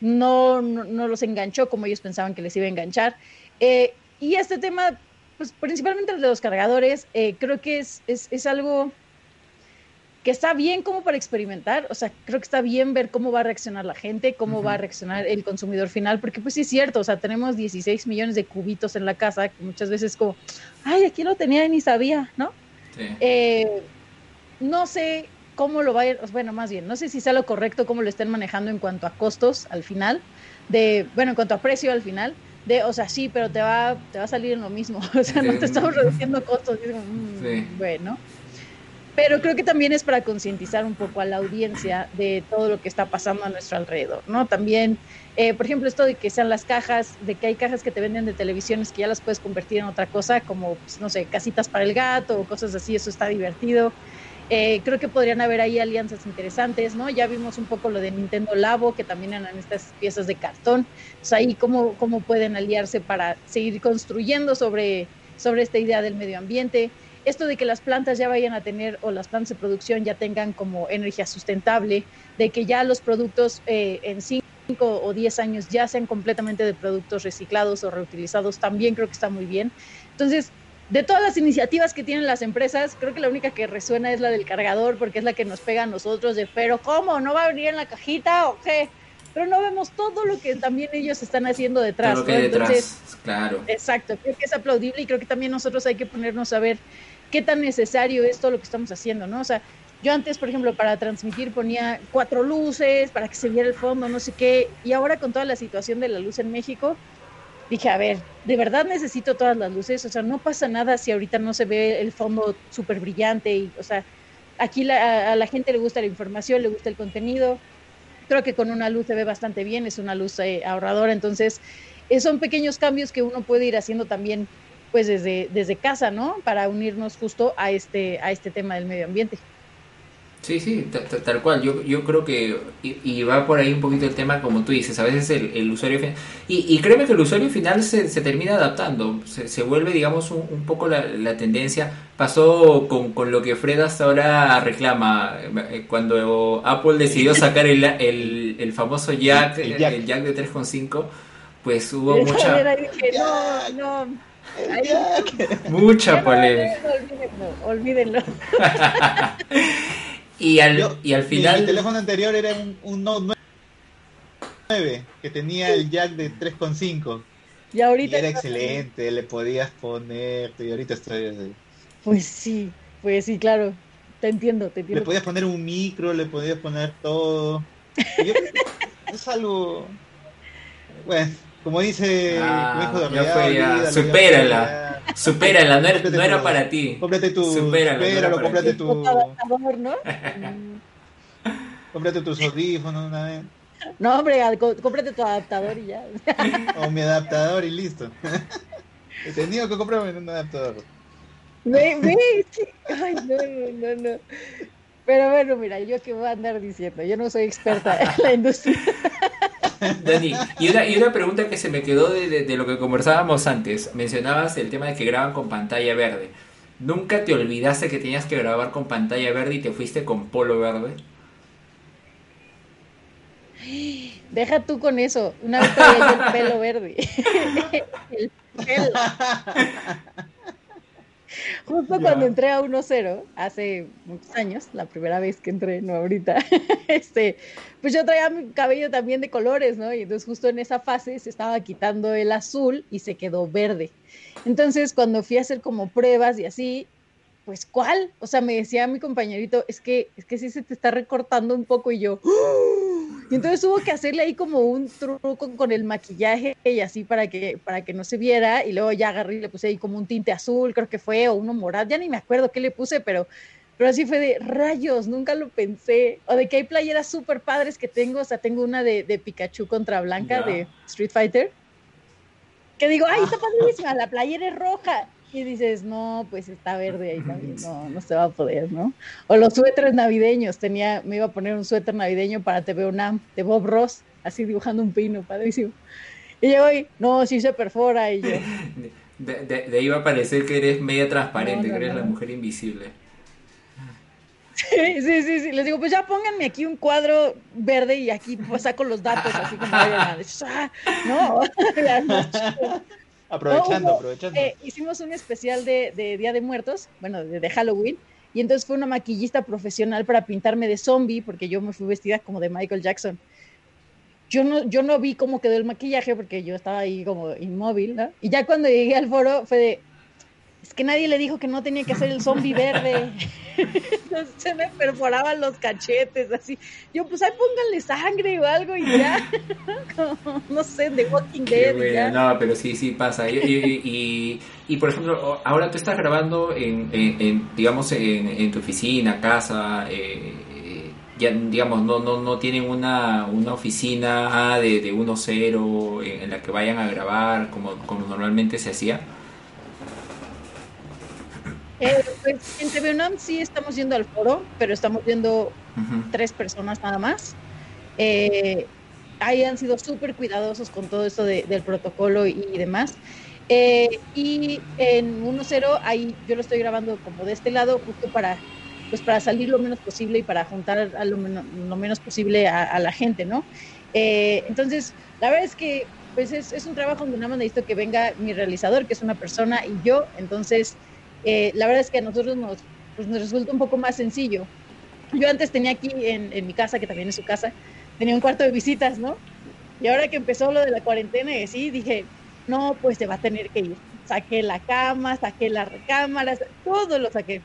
Speaker 2: no, no, los enganchó como ellos pensaban que les iba a enganchar. Eh, y este tema, pues principalmente el de los cargadores, eh, creo que es, es, es, algo que está bien como para experimentar, o sea, creo que está bien ver cómo va a reaccionar la gente, cómo va a reaccionar el consumidor final, porque pues sí es cierto, o sea, tenemos 16 millones de cubitos en la casa, que muchas veces como, ay, aquí lo tenía y ni sabía, ¿no? Eh, no sé cómo lo va a ir, bueno, más bien, no sé si sea lo correcto cómo lo estén manejando en cuanto a costos al final, de, bueno, en cuanto a precio al final, de, o sea, sí, pero te va, te va a salir en lo mismo, o sea, no te estamos reduciendo costos, mm, bueno. Pero creo que también es para concientizar un poco a la audiencia de todo lo que está pasando a nuestro alrededor, ¿no? También, eh, por ejemplo, esto de que sean las cajas, de que hay cajas que te venden de televisiones que ya las puedes convertir en otra cosa, como, pues, no sé, casitas para el gato o cosas así, eso está divertido. Eh, creo que podrían haber ahí alianzas interesantes, ¿no? Ya vimos un poco lo de Nintendo Labo, que también eran estas piezas de cartón. sea, ahí cómo, cómo pueden aliarse para seguir construyendo sobre, sobre esta idea del medio ambiente. Esto de que las plantas ya vayan a tener, o las plantas de producción ya tengan como energía sustentable, de que ya los productos eh, en 5 o 10 años ya sean completamente de productos reciclados o reutilizados, también creo que está muy bien. Entonces, de todas las iniciativas que tienen las empresas, creo que la única que resuena es la del cargador, porque es la que nos pega a nosotros de, pero ¿cómo? ¿No va a venir en la cajita o qué? Pero no vemos todo lo que también ellos están haciendo detrás.
Speaker 1: Todo lo que hay detrás, claro.
Speaker 2: Exacto, creo que es aplaudible y creo que también nosotros hay que ponernos a ver qué tan necesario es todo lo que estamos haciendo, ¿no? O sea, yo antes, por ejemplo, para transmitir ponía cuatro luces para que se viera el fondo, no sé qué, y ahora con toda la situación de la luz en México, dije, a ver, de verdad necesito todas las luces, o sea, no pasa nada si ahorita no se ve el fondo súper brillante, y, o sea, aquí a, la gente le gusta la información, le gusta el contenido, creo que con una luz se ve bastante bien, es una luz eh, ahorradora, entonces eh, son pequeños cambios que uno puede ir haciendo también pues desde, desde casa, ¿no? Para unirnos justo a este, a este tema del medio ambiente.
Speaker 1: Sí, sí, tal cual. Yo, yo creo que, y, va por ahí un poquito el tema, como tú dices, a veces el, usuario final, y, y, créeme que el usuario final se, se termina adaptando, se, se vuelve, digamos, un, poco la, la, tendencia. Pasó con, con, lo que Fred hasta ahora reclama, eh, cuando Apple decidió sacar el, el, el famoso jack, el jack, de 3.5, pues hubo mucha... no, no. Mucha polémica.
Speaker 2: Olvídenlo. olvídenlo.
Speaker 1: Y al, y al final.
Speaker 3: Mi, teléfono anterior era un, un, Note 9 que tenía el jack de 3.5. Y ahorita. era excelente, le podías poner. Y ahorita estoy así.
Speaker 2: Pues sí, pues sí, claro. Te entiendo, te entiendo.
Speaker 3: Le podías poner un micro, le podías poner todo. es algo. Bueno, como dice
Speaker 1: ah, hijo de ya fue, ya. supérala, supérala, no, era, no era para ti.
Speaker 3: Cómprate tu, supéralo, no cómprate tu... ¿no? cómprate tus audífonos una vez.
Speaker 2: No, hombre, cómprate tu adaptador y ya.
Speaker 3: o mi adaptador y listo. He tenido que comprarme un adaptador.
Speaker 2: Ve, ve, ay, no, no, no, no. Pero bueno, mira, yo qué voy a andar diciendo, yo no soy experta en la industria.
Speaker 1: Dani, y una, y una pregunta que se me quedó de, de, lo que conversábamos antes. Mencionabas el tema de que graban con pantalla verde. ¿Nunca te olvidaste que tenías que grabar con pantalla verde y te fuiste con polo verde?
Speaker 2: Deja tú con eso. Una vez traía el pelo verde. el pelo. Justo cuando entré a 1-0, hace muchos años, la primera vez que entré, no ahorita, este, pues yo traía mi cabello también de colores, ¿no? Y entonces justo en esa fase se estaba quitando el azul y se quedó verde. Entonces cuando fui a hacer como pruebas y así, pues ¿cuál? O sea, me decía mi compañerito, es que, es que sí se te está recortando un poco y yo, ¡Ah!". Y entonces hubo que hacerle ahí como un truco con el maquillaje y así para que, para que no se viera. Y luego ya agarré y le puse ahí como un tinte azul, creo que fue, o uno morado, ya ni me acuerdo qué le puse, pero, pero así fue de rayos, nunca lo pensé, o de que hay playeras súper padres que tengo, o sea, tengo una de, Pikachu contra Blanca de Street Fighter, que digo, ay, está padrísima, la playera es roja, y dices, no, pues está verde ahí también, no, no se va a poder, ¿no? O los suéteres navideños, tenía, me iba a poner un suéter navideño para TV UNAM de Bob Ross, así dibujando un pino, padrísimo. Y yo hoy, no, sí se perfora y yo.
Speaker 1: De, ahí va a parecer que eres media transparente, que eres la mujer invisible.
Speaker 2: Sí, sí, sí, sí, les digo, pues ya pónganme aquí un cuadro verde y aquí pues saco los datos así como ah, no,
Speaker 3: Aprovechando, aprovechando.
Speaker 2: Eh, hicimos un especial de, Día de Muertos, bueno, de, Halloween, y entonces fue una maquillista profesional para pintarme de zombie, porque yo me fui vestida como de Michael Jackson. Yo no, yo no vi cómo quedó el maquillaje porque yo estaba ahí como inmóvil, ¿no? Y ya cuando llegué al foro fue de, es que nadie le dijo que no tenía que hacer el zombie verde. Entonces se me perforaban los cachetes, así. Yo, pues ahí pónganle sangre o algo y ya. no sé, de Walking Dead.
Speaker 1: No, pero sí, sí pasa. Y, y, por ejemplo, ahora tú estás grabando en, en, digamos, en, en, tu oficina, casa. Eh, ya, digamos, no, no, no tienen una, una oficina de, de 1-0 en, la que vayan a grabar como, como normalmente se hacía.
Speaker 2: Eh, pues en TV UNAM sí estamos yendo al foro, pero estamos viendo tres personas nada más. Eh, ahí han sido súper cuidadosos con todo esto del protocolo y, demás. Eh, y en 1.0, ahí yo lo estoy grabando como de este lado, justo para, pues para salir lo menos posible y para juntar a lo, menos, posible a, la gente, ¿no? entonces, la verdad es que pues es, es un trabajo donde nada más necesito que venga mi realizador, que es una persona, y yo, entonces eh, la verdad es que a nosotros nos, pues nos resulta un poco más sencillo. Yo antes tenía aquí en, en, mi casa, que también es su casa, tenía un cuarto de visitas, ¿no? Y ahora que empezó lo de la cuarentena y así, dije, no, pues se va a tener que ir. Saqué la cama, saqué las recámaras, todo lo saqué.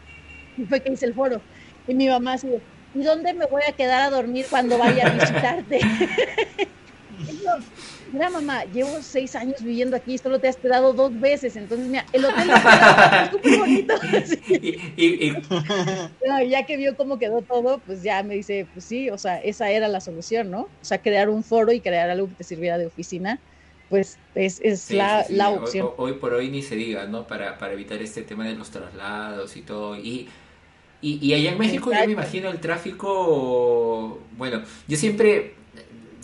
Speaker 2: Y fue que hice el foro. Y mi mamá así, ¿y dónde me voy a quedar a dormir cuando vaya a visitarte? mira mamá, llevo seis años viviendo aquí, solo te has quedado dos veces, entonces mira, el hotel es súper bonito. y, ya que vio cómo quedó todo, pues ya me dice, pues sí, o sea, esa era la solución, ¿no? O sea, crear un foro y crear algo que te sirviera de oficina, pues es, es la, la, opción.
Speaker 1: Hoy, por hoy ni se diga, ¿no? Para, para evitar este tema de los traslados y todo. Y, y, y allá en México yo me imagino el tráfico, bueno, yo siempre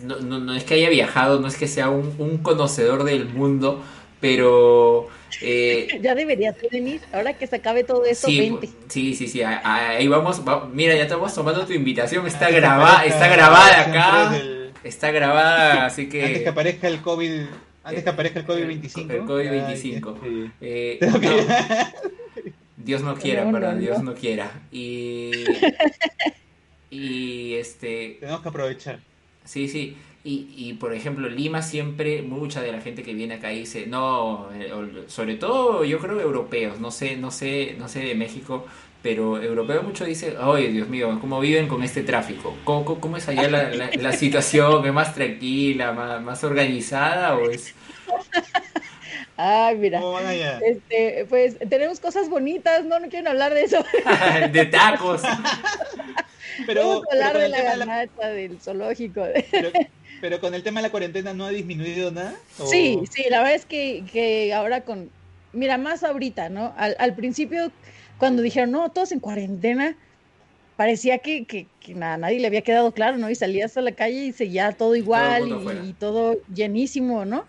Speaker 1: no, no, es que haya viajado, no es que sea un, conocedor del mundo, pero... Eh,
Speaker 2: ya deberías venir, ahora que se acabe todo esto, sí,
Speaker 1: Sí, sí, sí, ahí vamos, mira, ya estamos tomando tu invitación, está grabada, está grabada acá, está grabada, así que...
Speaker 3: Antes que aparezca el COVID... Antes que aparezca el COVID-25.
Speaker 1: El COVID-25. Eh, Dios no quiera, perdón, Dios no quiera. Y, y este...
Speaker 3: Tenemos que aprovechar.
Speaker 1: Sí, sí. Y, y por ejemplo, Lima siempre, mucha de la gente que viene acá dice, no, eh, sobre todo yo creo europeos, no sé, no sé, no sé de México, pero europeo mucho dice, ay Dios mío, ¿cómo viven con este tráfico? ¿Cómo, cómo es allá la, la, situación? ¿Es más tranquila, más, más organizada o es...?
Speaker 2: Ay, mira. Este, pues tenemos cosas bonitas, no, no quieren hablar de eso.
Speaker 1: de tacos.
Speaker 2: pero, hablar de la ganata, del zoológico.
Speaker 3: Pero, con el tema de la cuarentena no ha disminuido nada.
Speaker 2: Sí, sí, la verdad es que, que ahora con, mira, más ahorita, ¿no? Al, al principio cuando dijeron, no, todos en cuarentena, parecía que, que, nada, nadie le había quedado claro, ¿no? Y salías a la calle y seguía todo igual y, todo llenísimo, ¿no?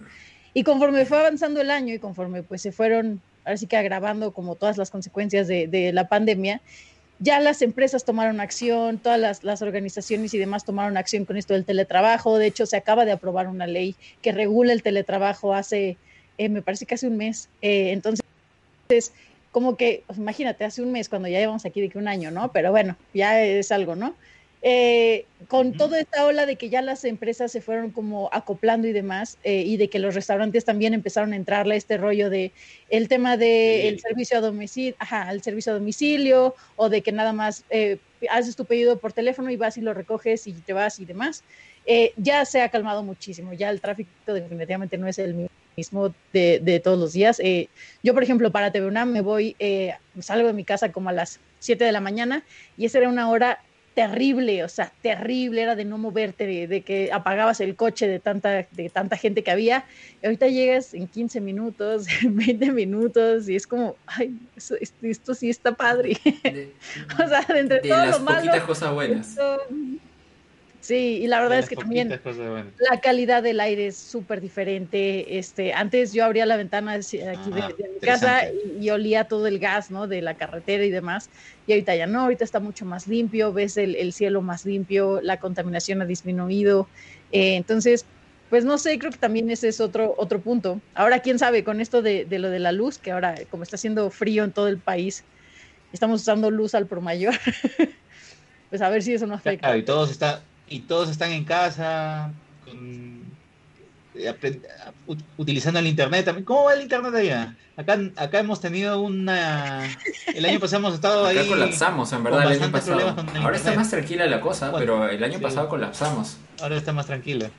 Speaker 2: Y conforme fue avanzando el año y conforme pues se fueron, ahora sí que agravando como todas las consecuencias de, de la pandemia, ya las empresas tomaron acción, todas las, organizaciones y demás tomaron acción con esto del teletrabajo. De hecho, se acaba de aprobar una ley que regula el teletrabajo hace, eh, me parece que hace un mes. Eh, entonces, como que, imagínate, hace un mes cuando ya llevamos aquí de que un año, ¿no? Pero bueno, ya es algo, ¿no? Eh, con toda esta ola de que ya las empresas se fueron como acoplando y demás, eh, y de que los restaurantes también empezaron a entrarle a este rollo de el tema del servicio a domicilio, ajá, el servicio a domicilio, o de que nada más eh, haces tu pedido por teléfono y vas y lo recoges y te vas y demás, ya se ha calmado muchísimo, ya el tráfico definitivamente no es el mismo de, de todos los días. Eh, yo, por ejemplo, para TV me voy, eh, salgo de mi casa como a las 7 de la mañana y esa era una hora terrible, o sea, terrible, era de no moverte, de, que apagabas el coche de tanta, de tanta gente que había. Y ahorita llegas en 15 minutos, en 20 minutos, y es como, ay, esto, sí está padre. o sea, de entre todo lo malo.
Speaker 1: cosas buenas.
Speaker 2: Sí, y la verdad es que también la calidad del aire es súper diferente. Este, antes yo abría la ventana aquí de, mi casa y, olía todo el gas, ¿no? De la carretera y demás. Y ahorita ya no, ahorita está mucho más limpio, ves el, cielo más limpio, la contaminación ha disminuido. Eh, entonces, pues no sé, creo que también ese es otro, otro punto. Ahora, quién sabe, con esto de, lo de la luz, que ahora como está haciendo frío en todo el país, estamos usando luz al por mayor. pues a ver si eso no afecta.
Speaker 3: Claro, y todos está y todos están en casa eh, utilizando el internet también. ¿Cómo va el internet allá? Acá, acá hemos tenido una... El año pasado hemos estado ahí...
Speaker 1: Acá colapsamos, en verdad, el año pasado. Ahora está más tranquila la cosa, pero el año pasado colapsamos.
Speaker 3: Ahora está más tranquila.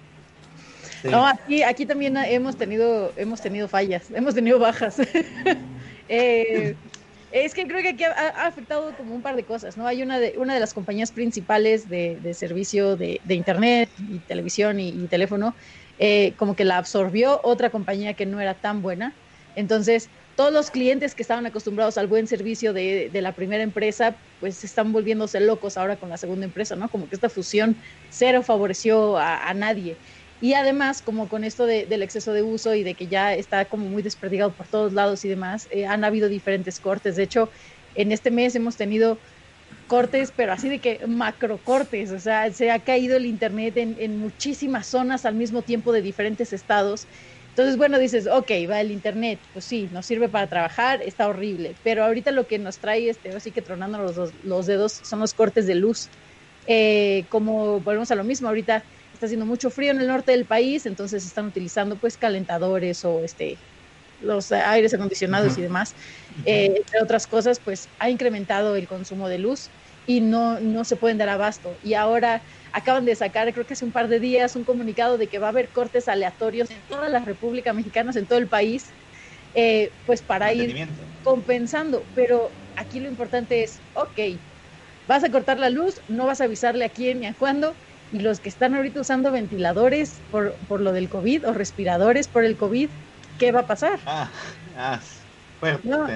Speaker 2: No, aquí, aquí también hemos tenido, hemos tenido fallas, hemos tenido bajas. eh, es que creo que aquí ha, afectado como un par de cosas, ¿no? Hay una de, una de las compañías principales de, servicio de, Internet y televisión y, teléfono, eh, como que la absorbió otra compañía que no era tan buena. Entonces, todos los clientes que estaban acostumbrados al buen servicio de, la primera empresa, pues están volviéndose locos ahora con la segunda empresa, ¿no? Como que esta fusión cero favoreció a nadie. Y además, como con esto del exceso de uso y de que ya está como muy desperdigado por todos lados y demás, eh, han habido diferentes cortes. De hecho, en este mes hemos tenido cortes, pero así de que macro cortes, o sea, se ha caído el Internet en, en muchísimas zonas al mismo tiempo de diferentes estados. Entonces, bueno, dices, ok, va el Internet, pues sí, nos sirve para trabajar, está horrible, pero ahorita lo que nos trae, este, así que tronando los, los dedos, son los cortes de luz. Eh, como volvemos a lo mismo, ahorita está haciendo mucho frío en el norte del país, entonces están utilizando pues calentadores o este los aires acondicionados y demás. Eh, entre otras cosas, pues ha incrementado el consumo de luz y no, no se pueden dar abasto. Y ahora acaban de sacar, creo que hace un par de días, un comunicado de que va a haber cortes aleatorios en todas las repúblicas mexicanas, en todo el país, eh, pues para ir compensando. Pero aquí lo importante es, ok, vas a cortar la luz, no vas a avisarle a quién ni a cuándo, y los que están ahorita usando ventiladores por, por lo del COVID o respiradores por el COVID, ¿qué va a pasar?
Speaker 3: Ah, ah fuerte, ¿no?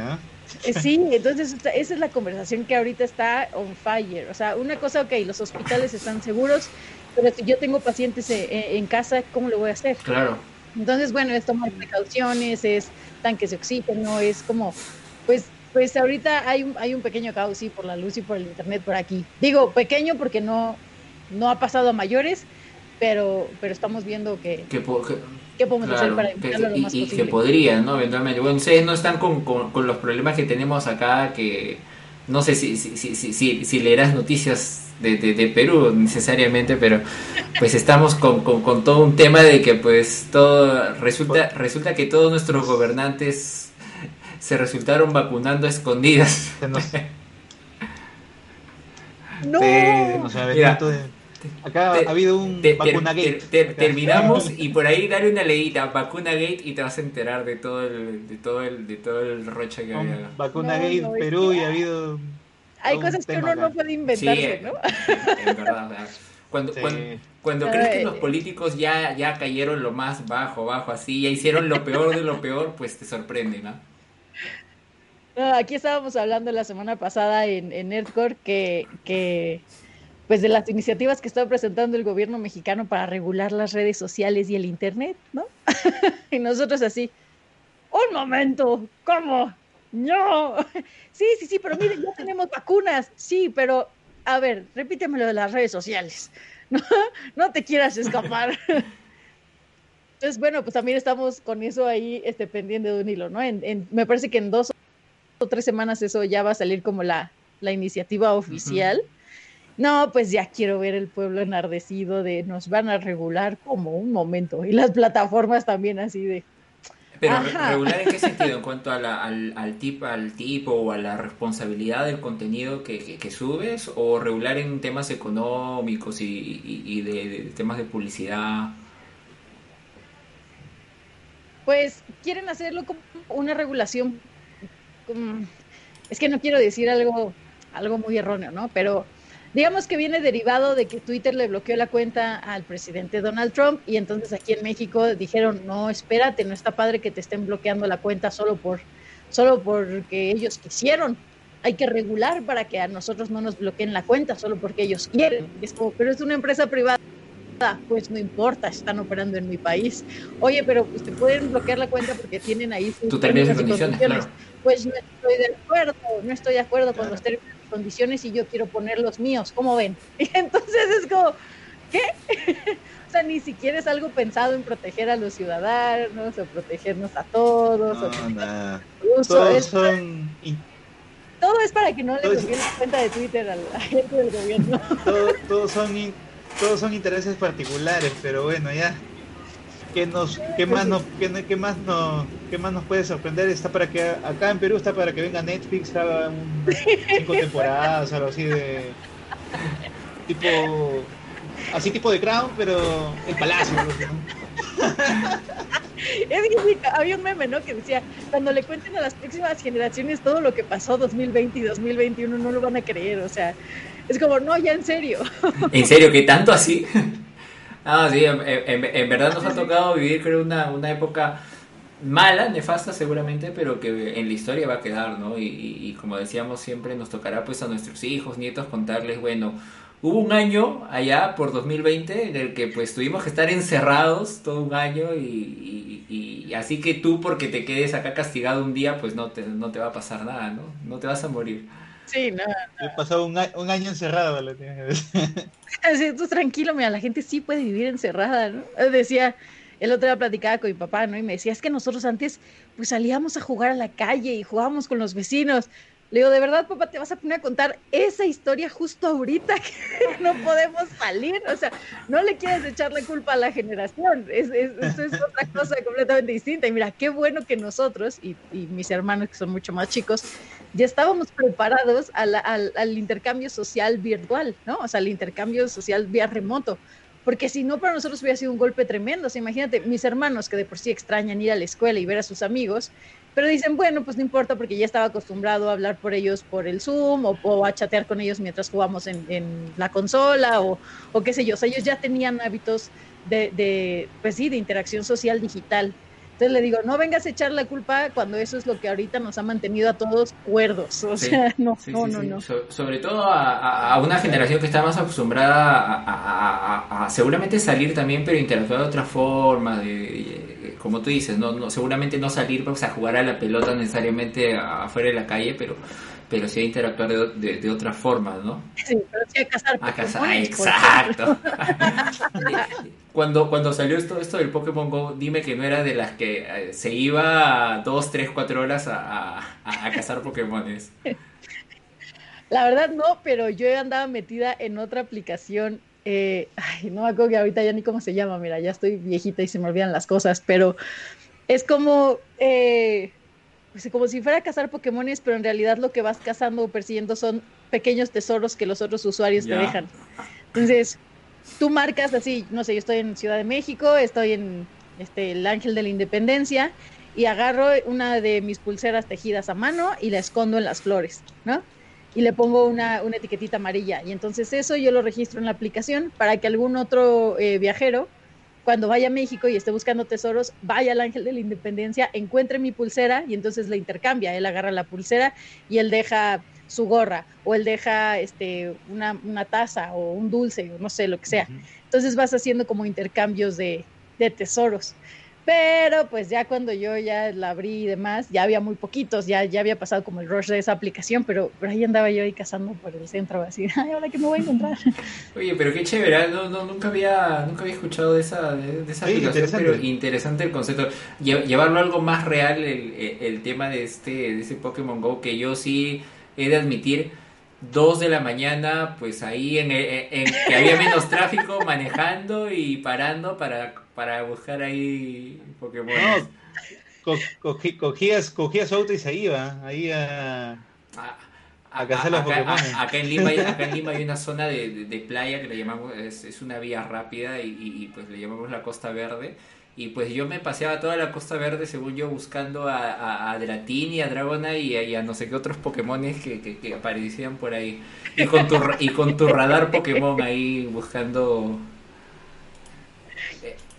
Speaker 2: Eh, sí, entonces esa es la conversación que ahorita está on fire. O sea, una cosa, ok, los hospitales están seguros, pero si yo tengo pacientes eh, en, casa, ¿cómo lo voy a hacer?
Speaker 1: Claro.
Speaker 2: Entonces, bueno, es tomar precauciones, es tanques de oxígeno, es como, pues, pues ahorita hay un, hay un pequeño caos, sí, por la luz y por el internet por aquí. Digo, pequeño porque no, no ha pasado a mayores, pero, pero estamos viendo que,
Speaker 1: que,
Speaker 2: podemos hacer para evitarlo lo más
Speaker 1: y,
Speaker 2: posible.
Speaker 1: que podrían, ¿no? Eventualmente. Bueno, ustedes no están con, con, los problemas que tenemos acá, que no sé si, si, si, si, si leerás noticias de, Perú necesariamente, pero pues estamos con, con, todo un tema de que pues todo resulta resulta que todos nuestros gobernantes se resultaron vacunando a escondidas.
Speaker 2: No.
Speaker 3: Acá ha habido un vacuna gate.
Speaker 1: terminamos y por ahí dale una leída, vacuna gate y te vas a enterar de todo el, de todo el, de todo el rocha que había.
Speaker 3: Vacuna gate, Perú y ha habido
Speaker 2: hay cosas que uno no puede inventarse, ¿no?
Speaker 1: Es verdad, Cuando, cuando, crees que los políticos ya, ya cayeron lo más bajo, bajo, así, ya hicieron lo peor de lo peor, pues te sorprende, ¿no?
Speaker 2: aquí estábamos hablando la semana pasada en, en Nerdcore que, que, pues de las iniciativas que está presentando el gobierno mexicano para regular las redes sociales y el internet, ¿no? y nosotros así, un momento, ¿cómo? No, sí, sí, sí, pero miren, ya tenemos vacunas. Sí, pero a ver, repíteme lo de las redes sociales. No, no te quieras escapar. Entonces, bueno, pues también estamos con eso ahí este, pendiente de un hilo, ¿no? En, me parece que en dos o tres semanas eso ya va a salir como la, la iniciativa oficial. No, pues ya quiero ver el pueblo enardecido de nos van a regular como un momento. Y las plataformas también así de,
Speaker 1: pero regular en qué sentido, en cuanto al, al, tipo, al tipo o a la responsabilidad del contenido que, subes, o regular en temas económicos y, de, temas de publicidad.
Speaker 2: Pues quieren hacerlo como una regulación, es que no quiero decir algo, algo muy erróneo, ¿no? Pero digamos que viene derivado de que Twitter le bloqueó la cuenta al presidente Donald Trump y entonces aquí en México dijeron, no, espérate, no está padre que te estén bloqueando la cuenta solo por solo porque ellos quisieron. Hay que regular para que a nosotros no nos bloqueen la cuenta solo porque ellos quieren. Es como, pero es una empresa privada. Pues no importa, están operando en mi país. Oye, pero pues te pueden bloquear la cuenta porque tienen ahí
Speaker 1: sus términos y condiciones.
Speaker 2: Pues no estoy de acuerdo, no estoy de acuerdo con los términos condiciones y yo quiero poner los míos, ¿cómo ven? Y entonces es como, ¿qué? o sea, ni siquiera es algo pensado en proteger a los ciudadanos o protegernos a todos.
Speaker 3: todos son...
Speaker 2: Todo es para que no le la cuenta de Twitter a la gente del gobierno.
Speaker 3: todos, son, todos son intereses particulares, pero bueno, ya ¿Qué, nos, qué, más nos, qué, qué, más nos, qué más nos puede sorprender? Está para que acá en Perú está para que venga Netflix, haga un, cinco temporadas, algo así de tipo así tipo de Crown, pero el palacio.
Speaker 2: había un meme, ¿no? Que decía, cuando le cuenten a las próximas generaciones todo lo que pasó 2020 y 2021, no lo van a creer, o sea, es como, no, ya en serio.
Speaker 1: ¿En serio? ¿Qué tanto así? Ah, sí, en, verdad nos ha tocado vivir, creo, una, una época mala, nefasta seguramente, pero que en la historia va a quedar, ¿no? Y, como decíamos siempre, nos tocará pues a nuestros hijos, nietos contarles, bueno, hubo un año allá por 2020 en el que pues tuvimos que estar encerrados todo un año y, y, así que tú porque te quedes acá castigado un día pues no te, no te va a pasar nada, ¿no? No te vas a morir.
Speaker 2: Sí, no.
Speaker 3: He pasado un, un año encerrado, lo
Speaker 2: Así, tú tranquilo, mira, la gente sí puede vivir encerrada, ¿no? Decía, el otro día platicaba con mi papá, ¿no? Y me decía, es que nosotros antes, pues salíamos a jugar a la calle y jugábamos con los vecinos. Le digo, ¿de verdad, papá, te vas a poner a contar esa historia justo ahorita que no podemos salir? O sea, no le quieres echar la culpa a la generación. Es, es, eso es otra cosa completamente distinta. Y mira, qué bueno que nosotros y, y mis hermanos, que son mucho más chicos, ya estábamos preparados al, al, al, intercambio social virtual, ¿no? O sea, al intercambio social vía remoto. Porque si no, para nosotros hubiera sido un golpe tremendo. O sea, imagínate, mis hermanos que de por sí extrañan ir a la escuela y ver a sus amigos, pero dicen, bueno, pues no importa porque ya estaba acostumbrado a hablar por ellos por el Zoom o, a chatear con ellos mientras jugamos en, en la consola o, o, qué sé yo. O sea, ellos ya tenían hábitos de, de, pues sí, de interacción social digital. Entonces le digo, no vengas a echar la culpa cuando eso es lo que ahorita nos ha mantenido a todos cuerdos. O sea, no, no, no, no.
Speaker 1: sobre todo a, una generación que está más acostumbrada a, seguramente salir también, pero interactuar de otra forma, de, como tú dices, no, no seguramente no salir pues, a jugar a la pelota necesariamente afuera de la calle, pero pero sí a interactuar de, de, otra forma, ¿no?
Speaker 2: Sí, pero sí a cazar.
Speaker 1: A cazar, exacto. cuando, cuando salió esto, esto del Pokémon Go, dime que no era de las que eh, se iba dos, tres, cuatro horas a, a, a cazar Pokémones.
Speaker 2: La verdad no, pero yo andaba metida en otra aplicación. Eh, ay, no me acuerdo que ahorita ya ni cómo se llama, mira, ya estoy viejita y se me olvidan las cosas, pero es como, eh, pues como si fuera a cazar Pokémones, pero en realidad lo que vas cazando o persiguiendo son pequeños tesoros que los otros usuarios te dejan. Entonces, tú marcas así, no sé, yo estoy en Ciudad de México, estoy en este, el Ángel de la Independencia y agarro una de mis pulseras tejidas a mano y la escondo en las flores, ¿no? y le pongo una, una, etiquetita amarilla. Y entonces eso yo lo registro en la aplicación para que algún otro eh, viajero, cuando vaya a México y esté buscando tesoros, vaya al Ángel de la Independencia, encuentre mi pulsera y entonces la intercambia. Él agarra la pulsera y él deja su gorra o él deja este, una, una taza o un dulce o no sé, lo que sea. Entonces vas haciendo como intercambios de, de tesoros. Pero pues ya cuando yo ya la abrí y demás, ya había muy poquitos, ya, ya había pasado como el rush de esa aplicación, pero, pero ahí andaba yo ahí cazando por el centro, así, ay, ahora que me voy a encontrar.
Speaker 1: Oye, pero qué chévere, ¿eh? no, no, nunca, había, nunca había escuchado de esa, de, esa aplicación, interesante. pero interesante el concepto. Llevarlo a algo más real, el, el tema de este, de ese Pokémon Go, que yo sí he de admitir, dos de la mañana, pues ahí en, en, que había menos tráfico, manejando y parando para para buscar ahí Pokémon.
Speaker 3: No, cogías, cogías auto y se iba ahí a,
Speaker 1: a, cazar los Pokémon. Acá en, Lima hay, acá en Lima hay una zona de, de, playa que le llamamos, es, es una vía rápida y, y, pues le llamamos la Costa Verde. Y pues yo me paseaba toda la Costa Verde, según yo, buscando a, a, Dratin y a Dragona y, a, no sé qué otros Pokémon que, que, que, aparecían por ahí. Y con tu, y con tu radar Pokémon ahí buscando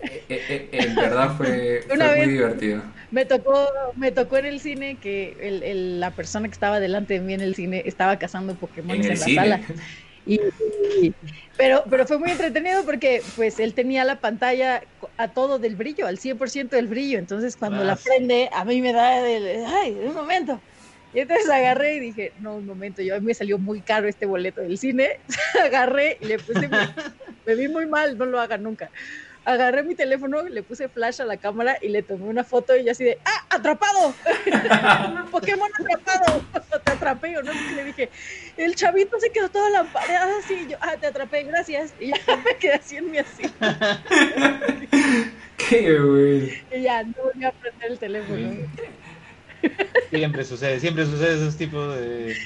Speaker 1: eh, eh, en verdad fue, muy divertido.
Speaker 2: Me tocó, me tocó en el cine que el, la persona que estaba delante de mí en el cine estaba cazando Pokémon en, la sala. Y, pero, pero fue muy entretenido porque pues él tenía la pantalla a todo del brillo, al 100% del brillo. Entonces cuando la prende, a mí me da el, ay, un momento. Y entonces agarré y dije, no, un momento, yo a mí me salió muy caro este boleto del cine. agarré y le puse, me vi muy mal, no lo hagan nunca agarré mi teléfono, le puse flash a la cámara y le tomé una foto y yo así de, ¡ah, atrapado! Pokémon atrapado, te atrapé, o no le dije, el chavito se quedó toda la pared, ah, sí, yo, ah, te atrapé, gracias, y ya me quedé así en mi así.
Speaker 1: Qué güey.
Speaker 2: Y ya, no volví a prender el teléfono.
Speaker 3: Siempre sucede, siempre sucede esos tipos de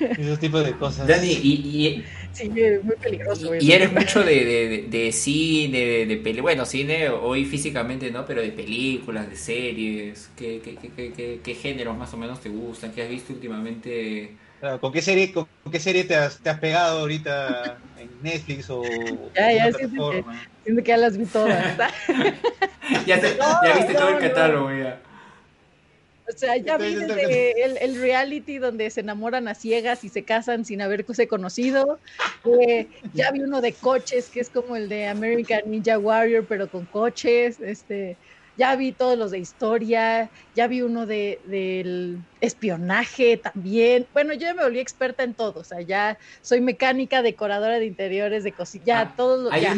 Speaker 3: esos tipos de cosas.
Speaker 1: Dani, y,
Speaker 2: Sí, muy peligroso.
Speaker 1: Y, eres mucho de, de, de cine, de, de peli bueno, cine hoy físicamente no, pero de películas, de series. ¿Qué, qué, qué, qué, géneros más o menos te gustan? ¿Qué has visto últimamente?
Speaker 3: ¿Con qué serie, con qué serie te, has, te has pegado ahorita en Netflix o
Speaker 2: ya, ya, siento que, siento que ya las vi todas.
Speaker 1: ya, ya viste todo el catálogo ya.
Speaker 2: O sea, ya vi el, el, reality donde se enamoran a ciegas y se casan sin haberse conocido. Eh, ya vi uno de coches, que es como el de American Ninja Warrior, pero con coches. Este, ya vi todos los de historia, ya vi uno de del espionaje también. Bueno, yo ya me volví experta en todo, o sea, ya soy mecánica, decoradora de interiores, de cocina, ya ah, todo lo
Speaker 1: había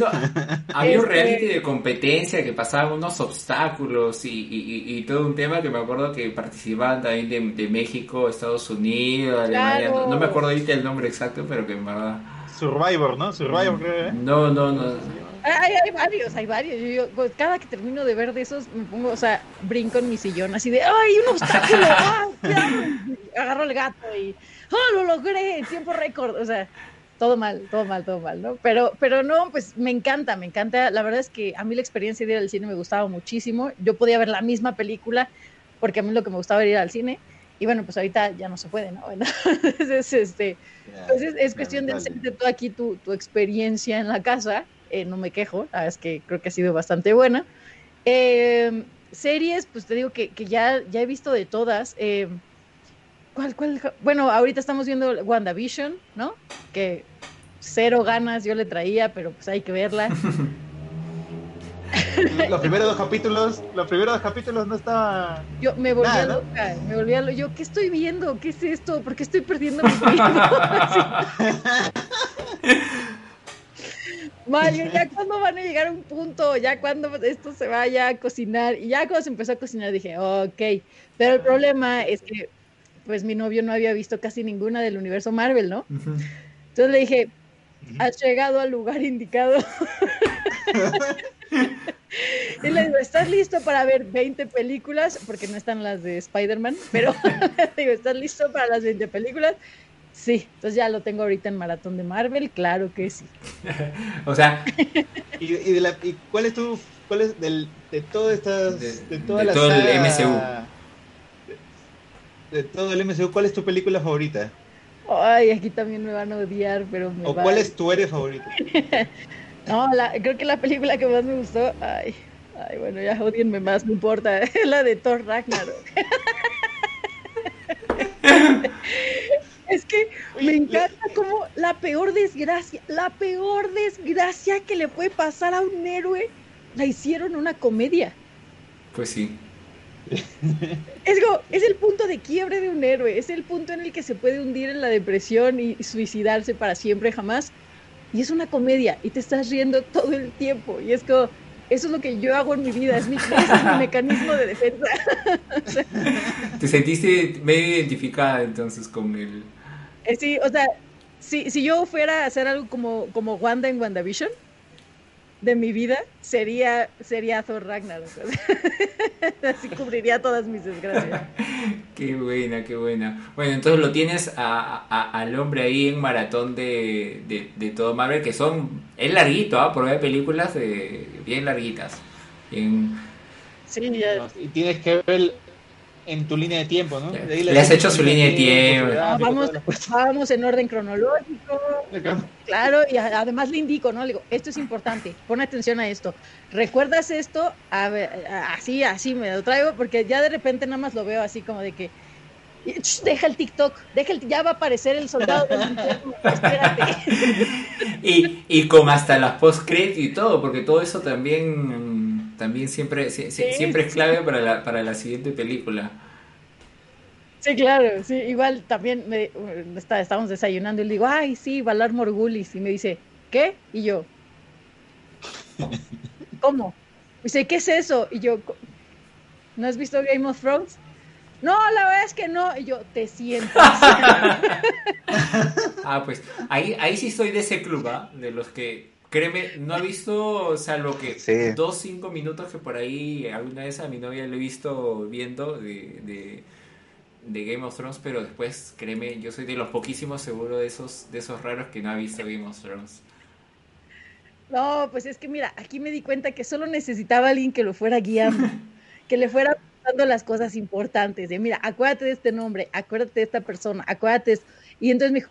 Speaker 1: un reality este de competencia que pasaba unos obstáculos y, todo un tema que me acuerdo que participaban también de, México, Estados Unidos, Alemania, no, me acuerdo ahorita el nombre exacto, pero que en verdad...
Speaker 3: Survivor, ¿no? Survivor, creo, ¿eh?
Speaker 1: No, no, no.
Speaker 2: Hay, hay, varios, hay varios. Yo, pues, cada que termino de ver de esos, me pongo, o sea, brinco en mi sillón, así de, ¡ay, un obstáculo! Agarro el gato y, ¡oh, lo logré! Tiempo récord. O sea, todo mal, todo mal, todo mal, ¿no? Pero, pero no, pues me encanta, me encanta. La verdad es que a mí la experiencia de ir al cine me gustaba muchísimo. Yo podía ver la misma película, porque a mí lo que me gustaba era ir al cine. Y bueno, pues ahorita ya no se puede, ¿no? Entonces, este, pues es, cuestión de hacerte tú aquí tu, tu experiencia en la casa eh, no me quejo, es que creo que ha sido bastante buena. Eh, series, pues te digo que, ya, ya he visto de todas. Eh, ¿cuál, cuál? Bueno, ahorita estamos viendo WandaVision, ¿no? Que cero ganas yo le traía, pero pues hay que verla.
Speaker 3: los primeros dos capítulos, los primeros dos capítulos no estaba.
Speaker 2: Yo me volví a loca, me volví a loca. Yo, ¿qué estoy viendo? ¿Qué es esto? ¿Por qué estoy perdiendo mi tiempo? Mario, ya cuando van a llegar a un punto, ya cuando esto se vaya a cocinar, y ya cuando se empezó a cocinar dije, ok, pero el problema es que pues mi novio no había visto casi ninguna del universo Marvel, ¿no? Entonces le dije, has llegado al lugar indicado. y le digo, ¿estás listo para ver 20 películas? Porque no están las de Spider-Man, pero digo, ¿estás listo para las 20 películas? Sí, entonces ya lo tengo ahorita en maratón de Marvel, claro que sí.
Speaker 1: o sea,
Speaker 3: ¿Y, y, de la, y cuál es tu cuál es del, de todas estas de, de, toda
Speaker 1: de todo el MCU?
Speaker 3: De, de, todo el MCU, ¿cuál es tu película favorita?
Speaker 2: Ay, aquí también me van a odiar, pero me
Speaker 3: ¿O
Speaker 2: va...
Speaker 3: cuál es tu héroe favorito?
Speaker 2: no, la, creo que la película que más me gustó, ay, ay, bueno, ya odienme más, no importa, es la de Thor Ragnarok. Es que me encanta como la peor desgracia, la peor desgracia que le puede pasar a un héroe, la hicieron una comedia.
Speaker 1: Pues sí.
Speaker 2: Es, como, es el punto de quiebre de un héroe, es el punto en el que se puede hundir en la depresión y suicidarse para siempre jamás. Y es una comedia y te estás riendo todo el tiempo. Y es como, eso es lo que yo hago en mi vida, es mi, es mi mecanismo de defensa.
Speaker 1: o sea, ¿Te sentiste medio identificada entonces con el,
Speaker 2: eh, sí, o sea, si, si yo fuera a hacer algo como, como Wanda en WandaVision, de mi vida, sería, sería Thor Ragnarok. Así cubriría todas mis desgracias.
Speaker 1: qué buena, qué buena. Bueno, entonces lo tienes a, a, al hombre ahí en maratón de, de, de, todo Marvel, que son, es larguito, ¿ah? ¿eh? porque hay películas de, bien larguitas.
Speaker 2: Sí, ya.
Speaker 3: Y tienes que ver en tu línea de tiempo, ¿no?
Speaker 1: Le, le has hecho su línea de tiempo.
Speaker 2: Ah, vamos, vamos en orden cronológico. Claro, y además le indico, ¿no? Le digo, esto es importante, pon atención a esto. ¿Recuerdas esto? A ver, así, así me lo traigo, porque ya de repente nada más lo veo así como de que. Deja el TikTok, deja el, ya va a aparecer el soldado del infierno, espérate.
Speaker 1: y, y con hasta las post y todo, porque todo eso también también siempre, sí, siempre es clave para la, para la siguiente película.
Speaker 2: Sí, claro, sí, igual también me, está, estábamos desayunando y le digo, ay, sí, Valar Morgulis, y me dice, ¿qué? Y yo, ¿cómo? Y dice, ¿qué es eso? Y yo, ¿no has visto Game of Thrones? No, la verdad es que no. Y yo, te siento.
Speaker 1: ah, pues ahí, ahí sí estoy de ese club, ¿ah? De los que Créeme, no he visto, salvo que sí. dos, cinco minutos que por ahí alguna vez a mi novia lo he visto viendo de, de, de, Game of Thrones, pero después, créeme, yo soy de los poquísimos seguro de esos, de esos raros que no ha visto Game of Thrones.
Speaker 2: No, pues es que mira, aquí me di cuenta que solo necesitaba alguien que lo fuera guiando, que le fuera dando las cosas importantes, de mira, acuérdate de este nombre, acuérdate de esta persona, acuérdate de esto. Y entonces me dijo,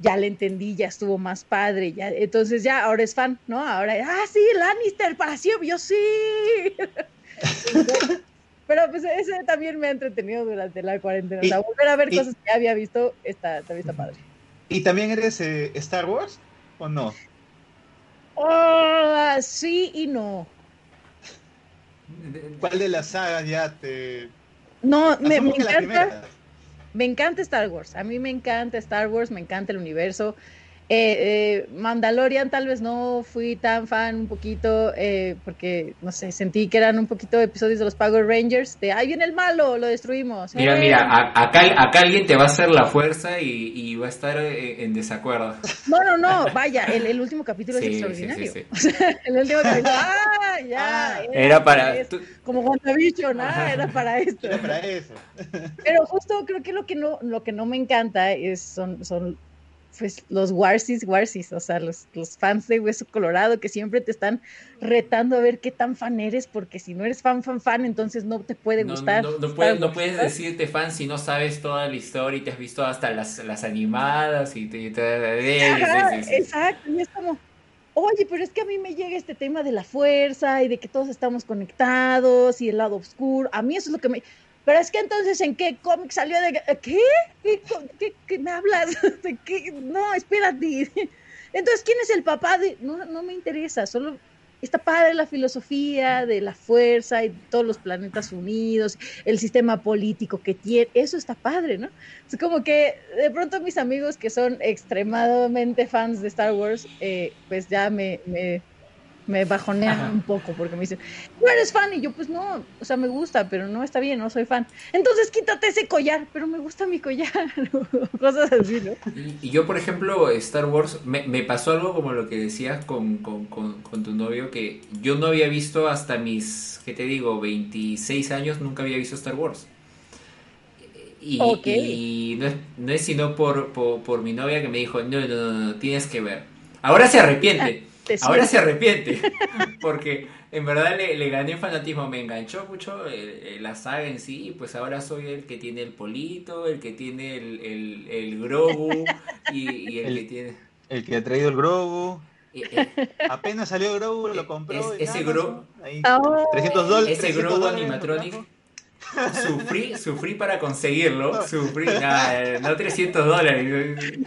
Speaker 2: ya le entendí, ya estuvo más padre, ya, entonces ya ahora es fan, ¿no? Ahora, ah, sí, Lannister para siempre, yo sí. Pero pues ese también me ha entretenido durante la cuarentena. O sea, volver a ver y, cosas que ya había visto está, también está padre.
Speaker 3: ¿Y también eres eh, Star Wars o no?
Speaker 2: Oh, sí y no.
Speaker 3: ¿Cuál de las sagas ya te...
Speaker 2: No, me, me encanta me encanta Star Wars, a mí me encanta Star Wars, me encanta el universo. Eh, eh, Mandalorian tal vez no fui tan fan un poquito eh, porque no sé sentí que eran un poquito episodios de los Power Rangers de ahí viene el malo lo destruimos
Speaker 1: mira mira a, acá, acá alguien te va a hacer la fuerza y, y va a estar en desacuerdo
Speaker 2: no no no vaya el, el último capítulo sí, es extraordinario. sí, sí, el último capítulo ah ya
Speaker 1: ah, era, era, para
Speaker 2: es, como WandaVision ¿no? era para esto
Speaker 3: era para eso.
Speaker 2: Pero justo creo que lo que no lo que no me encanta es son son pues los Warsis, Warsis, o sea, los, los, fans de Hueso Colorado que siempre te están retando a ver qué tan fan eres, porque si no eres fan, fan, fan, entonces no te puede
Speaker 1: no,
Speaker 2: gustar.
Speaker 1: No, no, puedes, no puedes decirte fan si no sabes toda la historia y te has visto hasta las, las animadas y te... te
Speaker 2: Ajá, sí, sí, sí. Exacto, y es como, oye, pero es que a mí me llega este tema de la fuerza y de que todos estamos conectados y el lado oscuro, a mí eso es lo que me... Pero es que entonces, ¿en qué cómic salió de... ¿Qué? ¿Qué, me hablas? ¿De qué? No, espérate. Entonces, ¿quién es el papá de...? No, no me interesa, solo está padre la filosofía de la fuerza y todos los planetas unidos, el sistema político que tiene, eso está padre, ¿no? Es como que de pronto mis amigos que son extremadamente fans de Star Wars, eh, pues ya me me bajonean un poco porque me dicen, no eres fan. Y yo, pues no, o sea, me gusta, pero no está bien, no soy fan. Entonces quítate ese collar, pero me gusta mi collar. Cosas así, ¿no?
Speaker 1: Y, yo, por ejemplo, Star Wars, me, me, pasó algo como lo que decías con, con, con, tu novio, que yo no había visto hasta mis, ¿qué te digo? 26 años, nunca había visto Star Wars. Y, y no, es, no, es, sino por, por, por, mi novia que me dijo, no, no, no, no, tienes que ver. Ahora se arrepiente. Ahora se arrepiente, porque en verdad le, le gané fanatismo, me enganchó mucho la saga en sí, y pues ahora soy el que tiene el polito, el que tiene el, el, el Grogu y, el, que tiene...
Speaker 3: El que ha traído el Grogu. Apenas salió el Grogu, lo compró.
Speaker 1: ese Grogu...
Speaker 3: 300 dólares.
Speaker 1: Ese Grogu animatronic... Sufrí, sufrí para conseguirlo, sufrí, no 300 dólares.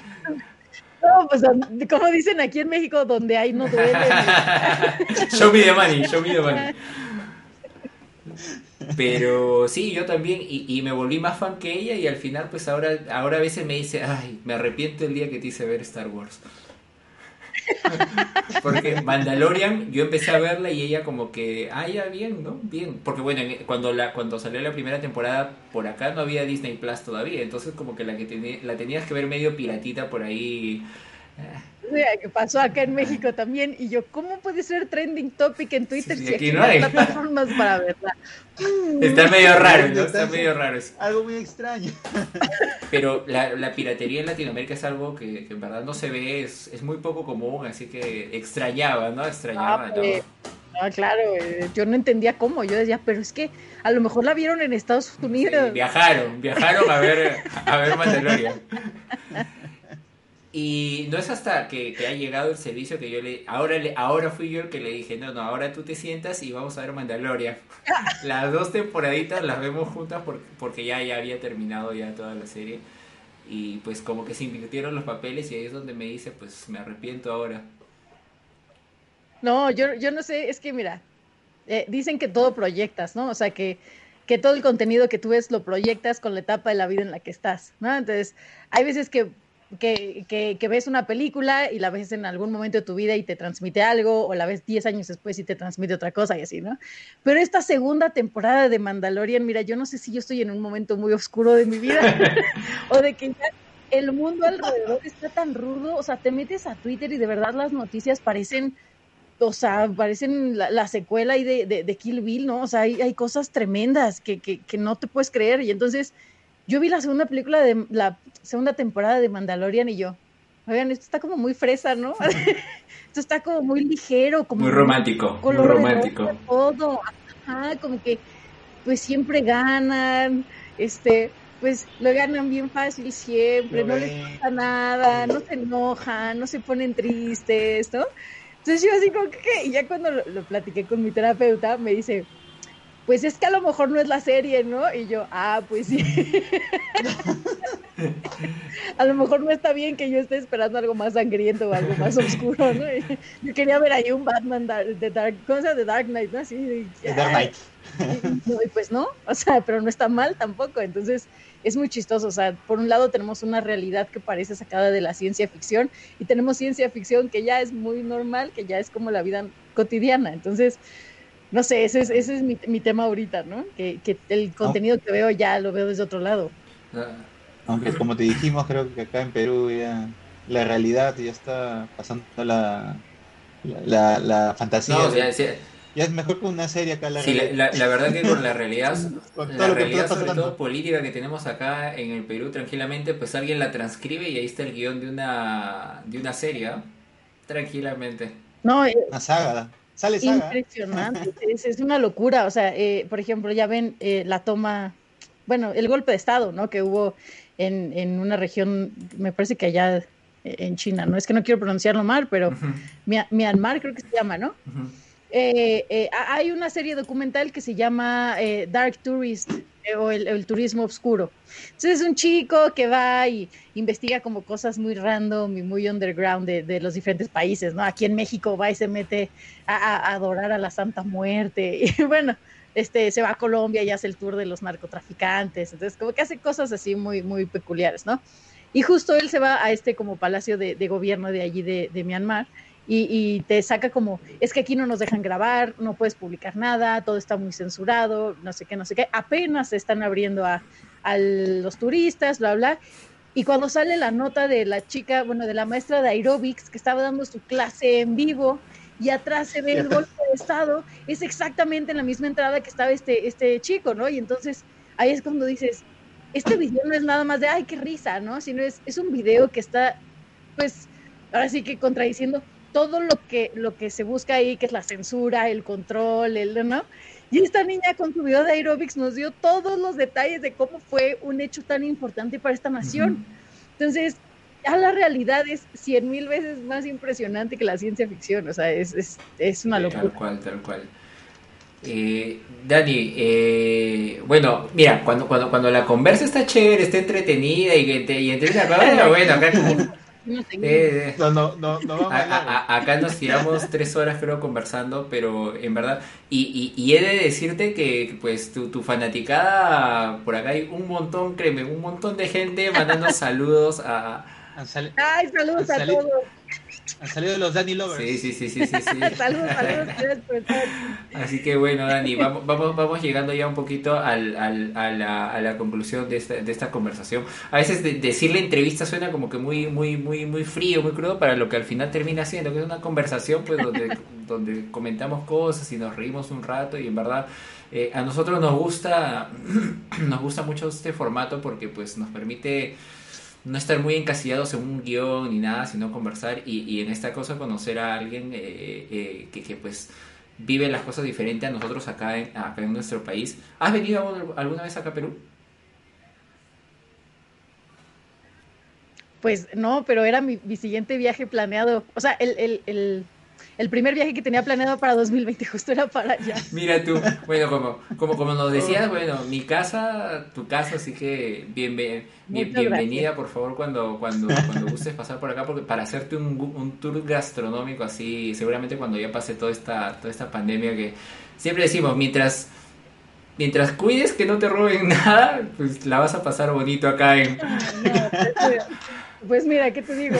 Speaker 2: No, pues como dicen aquí en México, donde hay no duele.
Speaker 1: show me the money, show me the money. Pero sí, yo también, y, y, me volví más fan que ella, y al final, pues ahora, ahora a veces me dice, ay, me arrepiento el día que te hice ver Star Wars. Porque Mandalorian, yo empecé a verla y ella como que, ah, ya bien, ¿no? Bien. Porque bueno, cuando la cuando salió la primera temporada por acá no había Disney Plus todavía, entonces como que la que la tenías que ver medio piratita por ahí.
Speaker 2: Que pasó acá en México también y yo, ¿cómo puede ser trending topic en Twitter si aquí, no hay plataformas para verla?
Speaker 1: Está medio raro, ¿no? Está medio raro eso.
Speaker 3: Algo muy extraño.
Speaker 1: Pero la, la, piratería en Latinoamérica es algo que, que en verdad no se ve, es, es, muy poco común, así que extrañaba, ¿no? Extrañaba, ah, pues,
Speaker 2: ¿no? claro, eh, yo no entendía cómo, yo decía, pero es que a lo mejor la vieron en Estados Unidos.
Speaker 1: Sí, viajaron, viajaron a ver, a ver Mandalorian. Y no es hasta que, que, ha llegado el servicio que yo le... Ahora, le, ahora fui yo el que le dije, no, no, ahora tú te sientas y vamos a ver Mandalorian. las dos temporaditas las vemos juntas porque, porque ya, ya había terminado ya toda la serie. Y pues como que se invirtieron los papeles y ahí es donde me dice, pues me arrepiento ahora.
Speaker 2: No, yo, yo no sé, es que mira, eh, dicen que todo proyectas, ¿no? O sea, que, que todo el contenido que tú ves lo proyectas con la etapa de la vida en la que estás, ¿no? Entonces, hay veces que que, que, ves una película y la ves en algún momento de tu vida y te transmite algo, o la ves 10 años después y te transmite otra cosa y así, ¿no? Pero esta segunda temporada de Mandalorian, mira, yo no sé si yo estoy en un momento muy oscuro de mi vida o de que el mundo alrededor está tan rudo, o sea, te metes a Twitter y de verdad las noticias parecen o sea, parecen la, secuela ahí de, de, Kill Bill, ¿no? O sea, hay, hay cosas tremendas que, que, que, no te puedes creer. Y entonces, yo vi la segunda película de la segunda temporada de Mandalorian y yo, oigan, esto está como muy fresa, ¿no? esto está como muy ligero, como
Speaker 1: muy romántico, muy romántico.
Speaker 2: Todo, ajá, como que pues siempre ganan, este, pues lo ganan bien fácil siempre, no les pasa nada, no se enojan, no se ponen tristes, ¿no? Entonces yo así como que, y ya cuando lo platiqué con mi terapeuta, me dice, pues es que a lo mejor no es la serie, ¿no? Y yo, ah, pues sí. a lo mejor no está bien que yo esté esperando algo más sangriento o algo más oscuro, ¿no? yo quería ver ahí un Batman de Dark, cosa de Dark Knight, ¿no? Así,
Speaker 3: Dark Knight.
Speaker 2: Y, pues no, o sea, pero no está mal tampoco, entonces es muy chistoso, o sea, por un lado tenemos una realidad que parece sacada de la ciencia ficción y tenemos ciencia ficción que ya es muy normal, que ya es como la vida cotidiana, entonces no sé, ese es, ese es mi, mi tema ahorita, ¿no? Que, que el contenido que veo ya lo veo desde otro lado.
Speaker 3: Aunque como te dijimos, creo que acá en Perú ya la realidad ya está pasando la, la, la, fantasía. No, ya, es mejor que una serie acá.
Speaker 1: La, sí, la, la, verdad que con la realidad, la realidad sobre todo política que tenemos acá en el Perú, tranquilamente, pues alguien la transcribe y ahí está el guion de una, de una serie, ¿ah? tranquilamente.
Speaker 2: No,
Speaker 3: eh, una saga. Sale
Speaker 2: Impresionante, es, una locura. O sea, eh, por ejemplo, ya ven eh, la toma, bueno, el golpe de Estado, ¿no? Que hubo en, en una región, me parece que allá eh, en China, ¿no? Es que no quiero pronunciarlo mal, pero Myanmar creo que se llama, ¿no? hay una serie documental que se llama Dark Tourist o el, turismo oscuro. Entonces es un chico que va y investiga como cosas muy random y muy underground de, los diferentes países, ¿no? Aquí en México va y se mete a, adorar a la Santa Muerte y bueno, este, se va a Colombia y hace el tour de los narcotraficantes, entonces como que hace cosas así muy, muy peculiares, ¿no? Y justo él se va a este como palacio de, gobierno de allí de, de Myanmar y, te saca como, es que aquí no nos dejan grabar, no puedes publicar nada, todo está muy censurado, no sé qué, no sé qué, apenas se están abriendo a, a los turistas, bla, bla. Y cuando sale la nota de la chica, bueno, de la maestra de aerobics que estaba dando su clase en vivo y atrás se ve el golpe de estado, es exactamente en la misma entrada que estaba este, este chico, ¿no? Y entonces ahí es cuando dices, este video no es nada más de, ay, qué risa, ¿no? Sino es, es un video que está, pues, ahora sí que contradiciendo todo lo que, lo que se busca ahí, que es la censura, el control, el, ¿no? Y esta niña con su video de aerobics nos dio todos los detalles de cómo fue un hecho tan importante para esta nación. Entonces, ya la realidad es cien mil veces más impresionante que la ciencia ficción, o sea, es, es, es una locura.
Speaker 1: Tal cual, tal cual. Eh, Dani, eh, bueno, mira, cuando, cuando, cuando la conversa está chévere, está entretenida y que te y bueno, acá como
Speaker 3: eh, no, no, no, no
Speaker 1: acá nos tiramos tres horas creo conversando, pero en verdad, y, y, he de decirte que pues tu, tu, fanaticada, por acá hay un montón, créeme, un montón de gente mandando saludos a...
Speaker 2: Ay, saludos a todos.
Speaker 3: Han salido los Danny Lovers.
Speaker 1: Sí, sí, sí, sí, sí. saludos, saludos. Así que bueno, Dani, vamos, vamos, vamos llegando ya un poquito al, al, a, la, a la conclusión de esta, de esta conversación. A veces decirle entrevista suena como que muy, muy, muy, muy frío, muy crudo para lo que al final termina siendo, que es una conversación pues donde, donde comentamos cosas y nos reímos un rato y en verdad eh, a nosotros nos gusta, nos gusta mucho este formato porque pues nos permite no estar muy encasillados en un guion ni nada, sino conversar y, y en esta cosa conocer a alguien eh, eh, que, que, pues vive las cosas diferentes a nosotros acá en, acá en nuestro país. ¿Has venido alguna vez acá a Perú?
Speaker 2: Pues no, pero era mi, siguiente viaje planeado. O sea, el, el el primer viaje que tenía planeado para 2020 justo era para allá.
Speaker 1: Mira tú, bueno, como, como, como nos decías, bueno, mi casa, tu casa, así que bien, bien, bienvenida, por favor, cuando, cuando, cuando gustes pasar por acá, porque para hacerte un, un, tour gastronómico así, seguramente cuando ya pase toda esta, toda esta pandemia que siempre decimos, mientras mientras cuides que no te roben nada, pues la vas a pasar bonito acá en...
Speaker 2: Pues, pues mira, ¿qué te digo?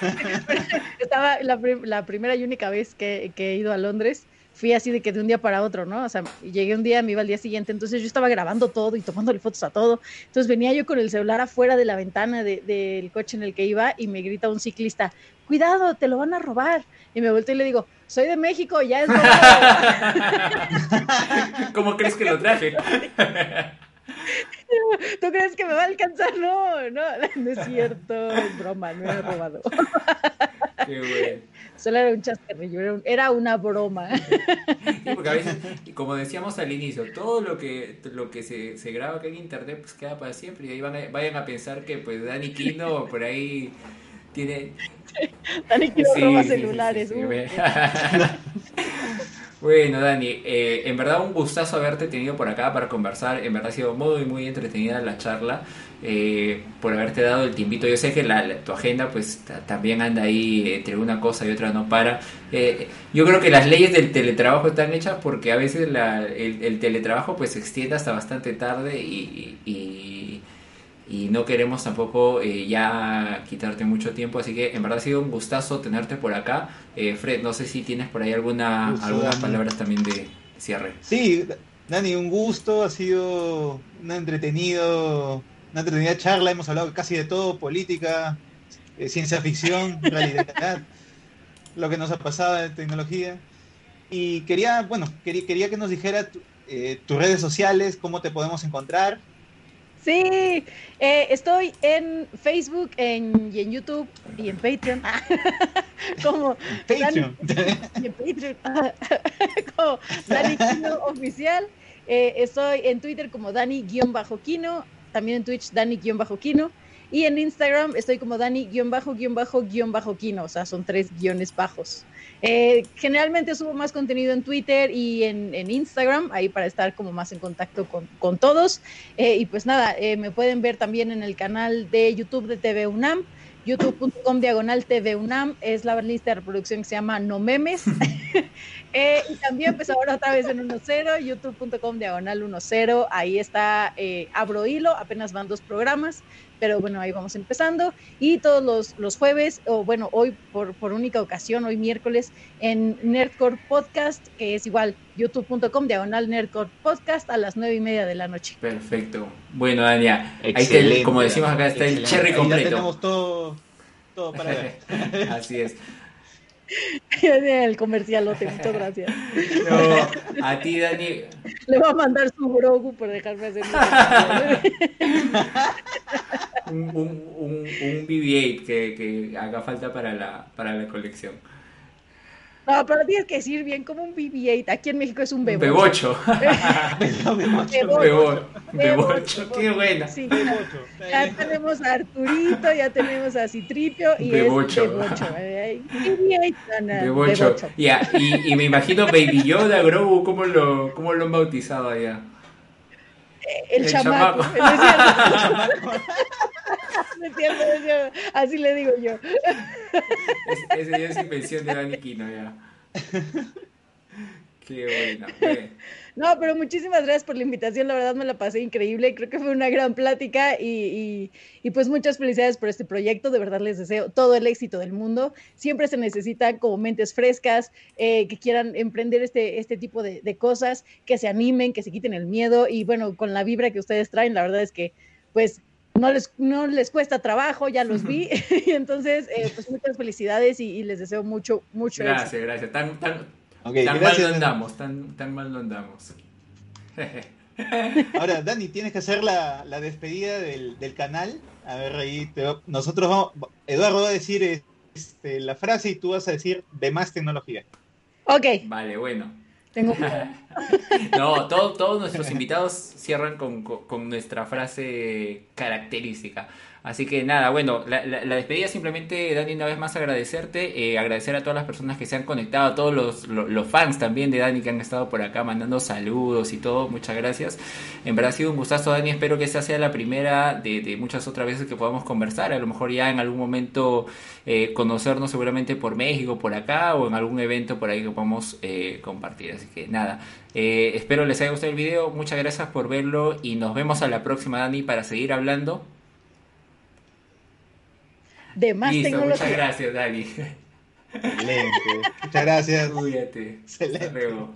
Speaker 2: Estaba la, la, primera y única vez que, que, he ido a Londres, fui así de que de un día para otro, ¿no? O sea, llegué un día, me iba al día siguiente, entonces yo estaba grabando todo y tomándole fotos a todo. Entonces venía yo con el celular afuera de la ventana del de, coche en el que iba y me grita un ciclista, cuidado, te lo van a robar. Y me volteo y le digo, soy de México, ya es
Speaker 1: ¿Cómo crees que lo traje?
Speaker 2: ¿Tú crees que me va a alcanzar? No, no, no es cierto, es broma, no he robado.
Speaker 1: Qué bueno.
Speaker 2: Solo era un chascarrillo, era una broma.
Speaker 1: Sí, porque a veces, como decíamos al inicio, todo lo que lo que se, se graba acá en internet pues queda para siempre y ahí van a, vayan a pensar que pues Dani Kino por ahí tiene...
Speaker 2: Dani Kino roba celulares.
Speaker 1: Bueno, Dani, eh, en verdad un gustazo haberte tenido por acá para conversar. En verdad ha sido muy, muy entretenida la charla, eh, por haberte dado el tiempito. Yo sé que la, tu agenda pues también anda ahí entre una cosa y otra no para. Eh, yo creo que las leyes del teletrabajo están hechas porque a veces la, el, teletrabajo pues se extiende hasta bastante tarde y y no queremos tampoco eh, ya quitarte mucho tiempo, así que en verdad ha sido un gustazo tenerte por acá. Eh, Fred, no sé si tienes por ahí alguna, algunas palabras también de cierre.
Speaker 3: Sí, Dani, un gusto, ha sido una entretenido, una entretenida charla, hemos hablado casi de todo, política, eh, ciencia ficción, realidad, lo que nos ha pasado en tecnología. Y quería, bueno, quería, quería que nos dijera tus redes sociales, cómo te podemos encontrar
Speaker 2: Sí, eh, estoy en Facebook en, y en YouTube y en Patreon. como
Speaker 3: Patreon.
Speaker 2: y en Patreon. como Dani Kino Oficial. Eh, estoy en Twitter como Dani-Kino. También en Twitch Dani-Kino. Y en Instagram estoy como Dani-Kino. O sea, son tres guiones bajos. Eh, generalmente subo más contenido en Twitter y en, Instagram, ahí para estar como más en contacto con, todos. Eh, y pues nada, eh, me pueden ver también en el canal de YouTube de TV UNAM, youtube.com diagonal TV UNAM, es la lista de reproducción que se llama No Memes. Eh, y también, pues ahora otra vez en 1.0, youtube.com diagonal 1.0, ahí está, eh, abro hilo, apenas van dos programas, pero bueno, ahí vamos empezando. Y todos los, los jueves, o bueno, hoy por, por única ocasión, hoy miércoles, en Nerdcore Podcast, que es igual, youtube.com diagonal Nerdcore Podcast a las nueve y media de la noche.
Speaker 1: Perfecto. Bueno, Dania, ahí está como decimos acá, está el cherry completo. ya
Speaker 3: tenemos todo, todo para ver.
Speaker 1: Así es.
Speaker 2: El comercialote, muchas gracias.
Speaker 1: No, a ti, Dani.
Speaker 2: Le va a mandar su brogu por dejarme hacer
Speaker 1: un, un, un, un BB-8 que, que haga falta para la, para la colección.
Speaker 2: No, pero tienes que decir bien como un BB-8. Aquí en México es un
Speaker 1: bebocho. Bebocho. Bebocho. Qué buena. Sí,
Speaker 2: ya tenemos a Arturito, ya tenemos a Citripio y Bebocho. es Bebocho. BB-8,
Speaker 1: Bebocho. Ya, y, y, me imagino Baby Yoda, Grogu, ¿cómo lo, cómo lo han bautizado allá?
Speaker 2: El, el chamaco. Así le digo yo.
Speaker 1: Es, ese es invención de Dani Quino, ya. Qué bueno.
Speaker 2: No, pero muchísimas gracias por la invitación, la verdad me la pasé increíble, creo que fue una gran plática y, y, pues muchas felicidades por este proyecto, de verdad les deseo todo el éxito del mundo, siempre se necesitan como mentes frescas, eh, que quieran emprender este, este tipo de, de, cosas, que se animen, que se quiten el miedo y bueno, con la vibra que ustedes traen, la verdad es que pues no les, no les cuesta trabajo, ya los vi. y entonces, eh, pues muchas felicidades y, les deseo mucho, mucho
Speaker 1: Gracias, gracias. Tan, tan, tan mal no andamos, tan, tan mal no andamos.
Speaker 3: Ahora, Dani, tienes que hacer la, la despedida del, del, canal. A ver, ahí nosotros vamos. Eduardo va a decir este, la frase y tú vas a decir de más tecnología.
Speaker 2: Ok.
Speaker 1: Vale, bueno.
Speaker 2: Tengo
Speaker 1: No, todos nuestros invitados cierran con, nuestra frase característica. Así que nada, bueno, la, despedida simplemente, Dani, una vez más agradecerte, eh, agradecer a todas las personas que se han conectado, a todos los, fans también de Dani que han estado por acá mandando saludos y todo, muchas gracias. En verdad ha sido un gustazo, Dani, espero que esta sea la primera de, muchas otras veces que podamos conversar, a lo mejor ya en algún momento eh, conocernos seguramente por México, por acá, o en algún evento por ahí que podamos eh, compartir. Así que nada, espero les haya gustado el video, muchas gracias por verlo y nos vemos a la próxima, Dani, para seguir hablando
Speaker 2: de más tecnología.
Speaker 1: Muchas gracias, Dani.
Speaker 3: Excelente. Muchas gracias.
Speaker 1: Cuídate. Excelente. Hasta luego.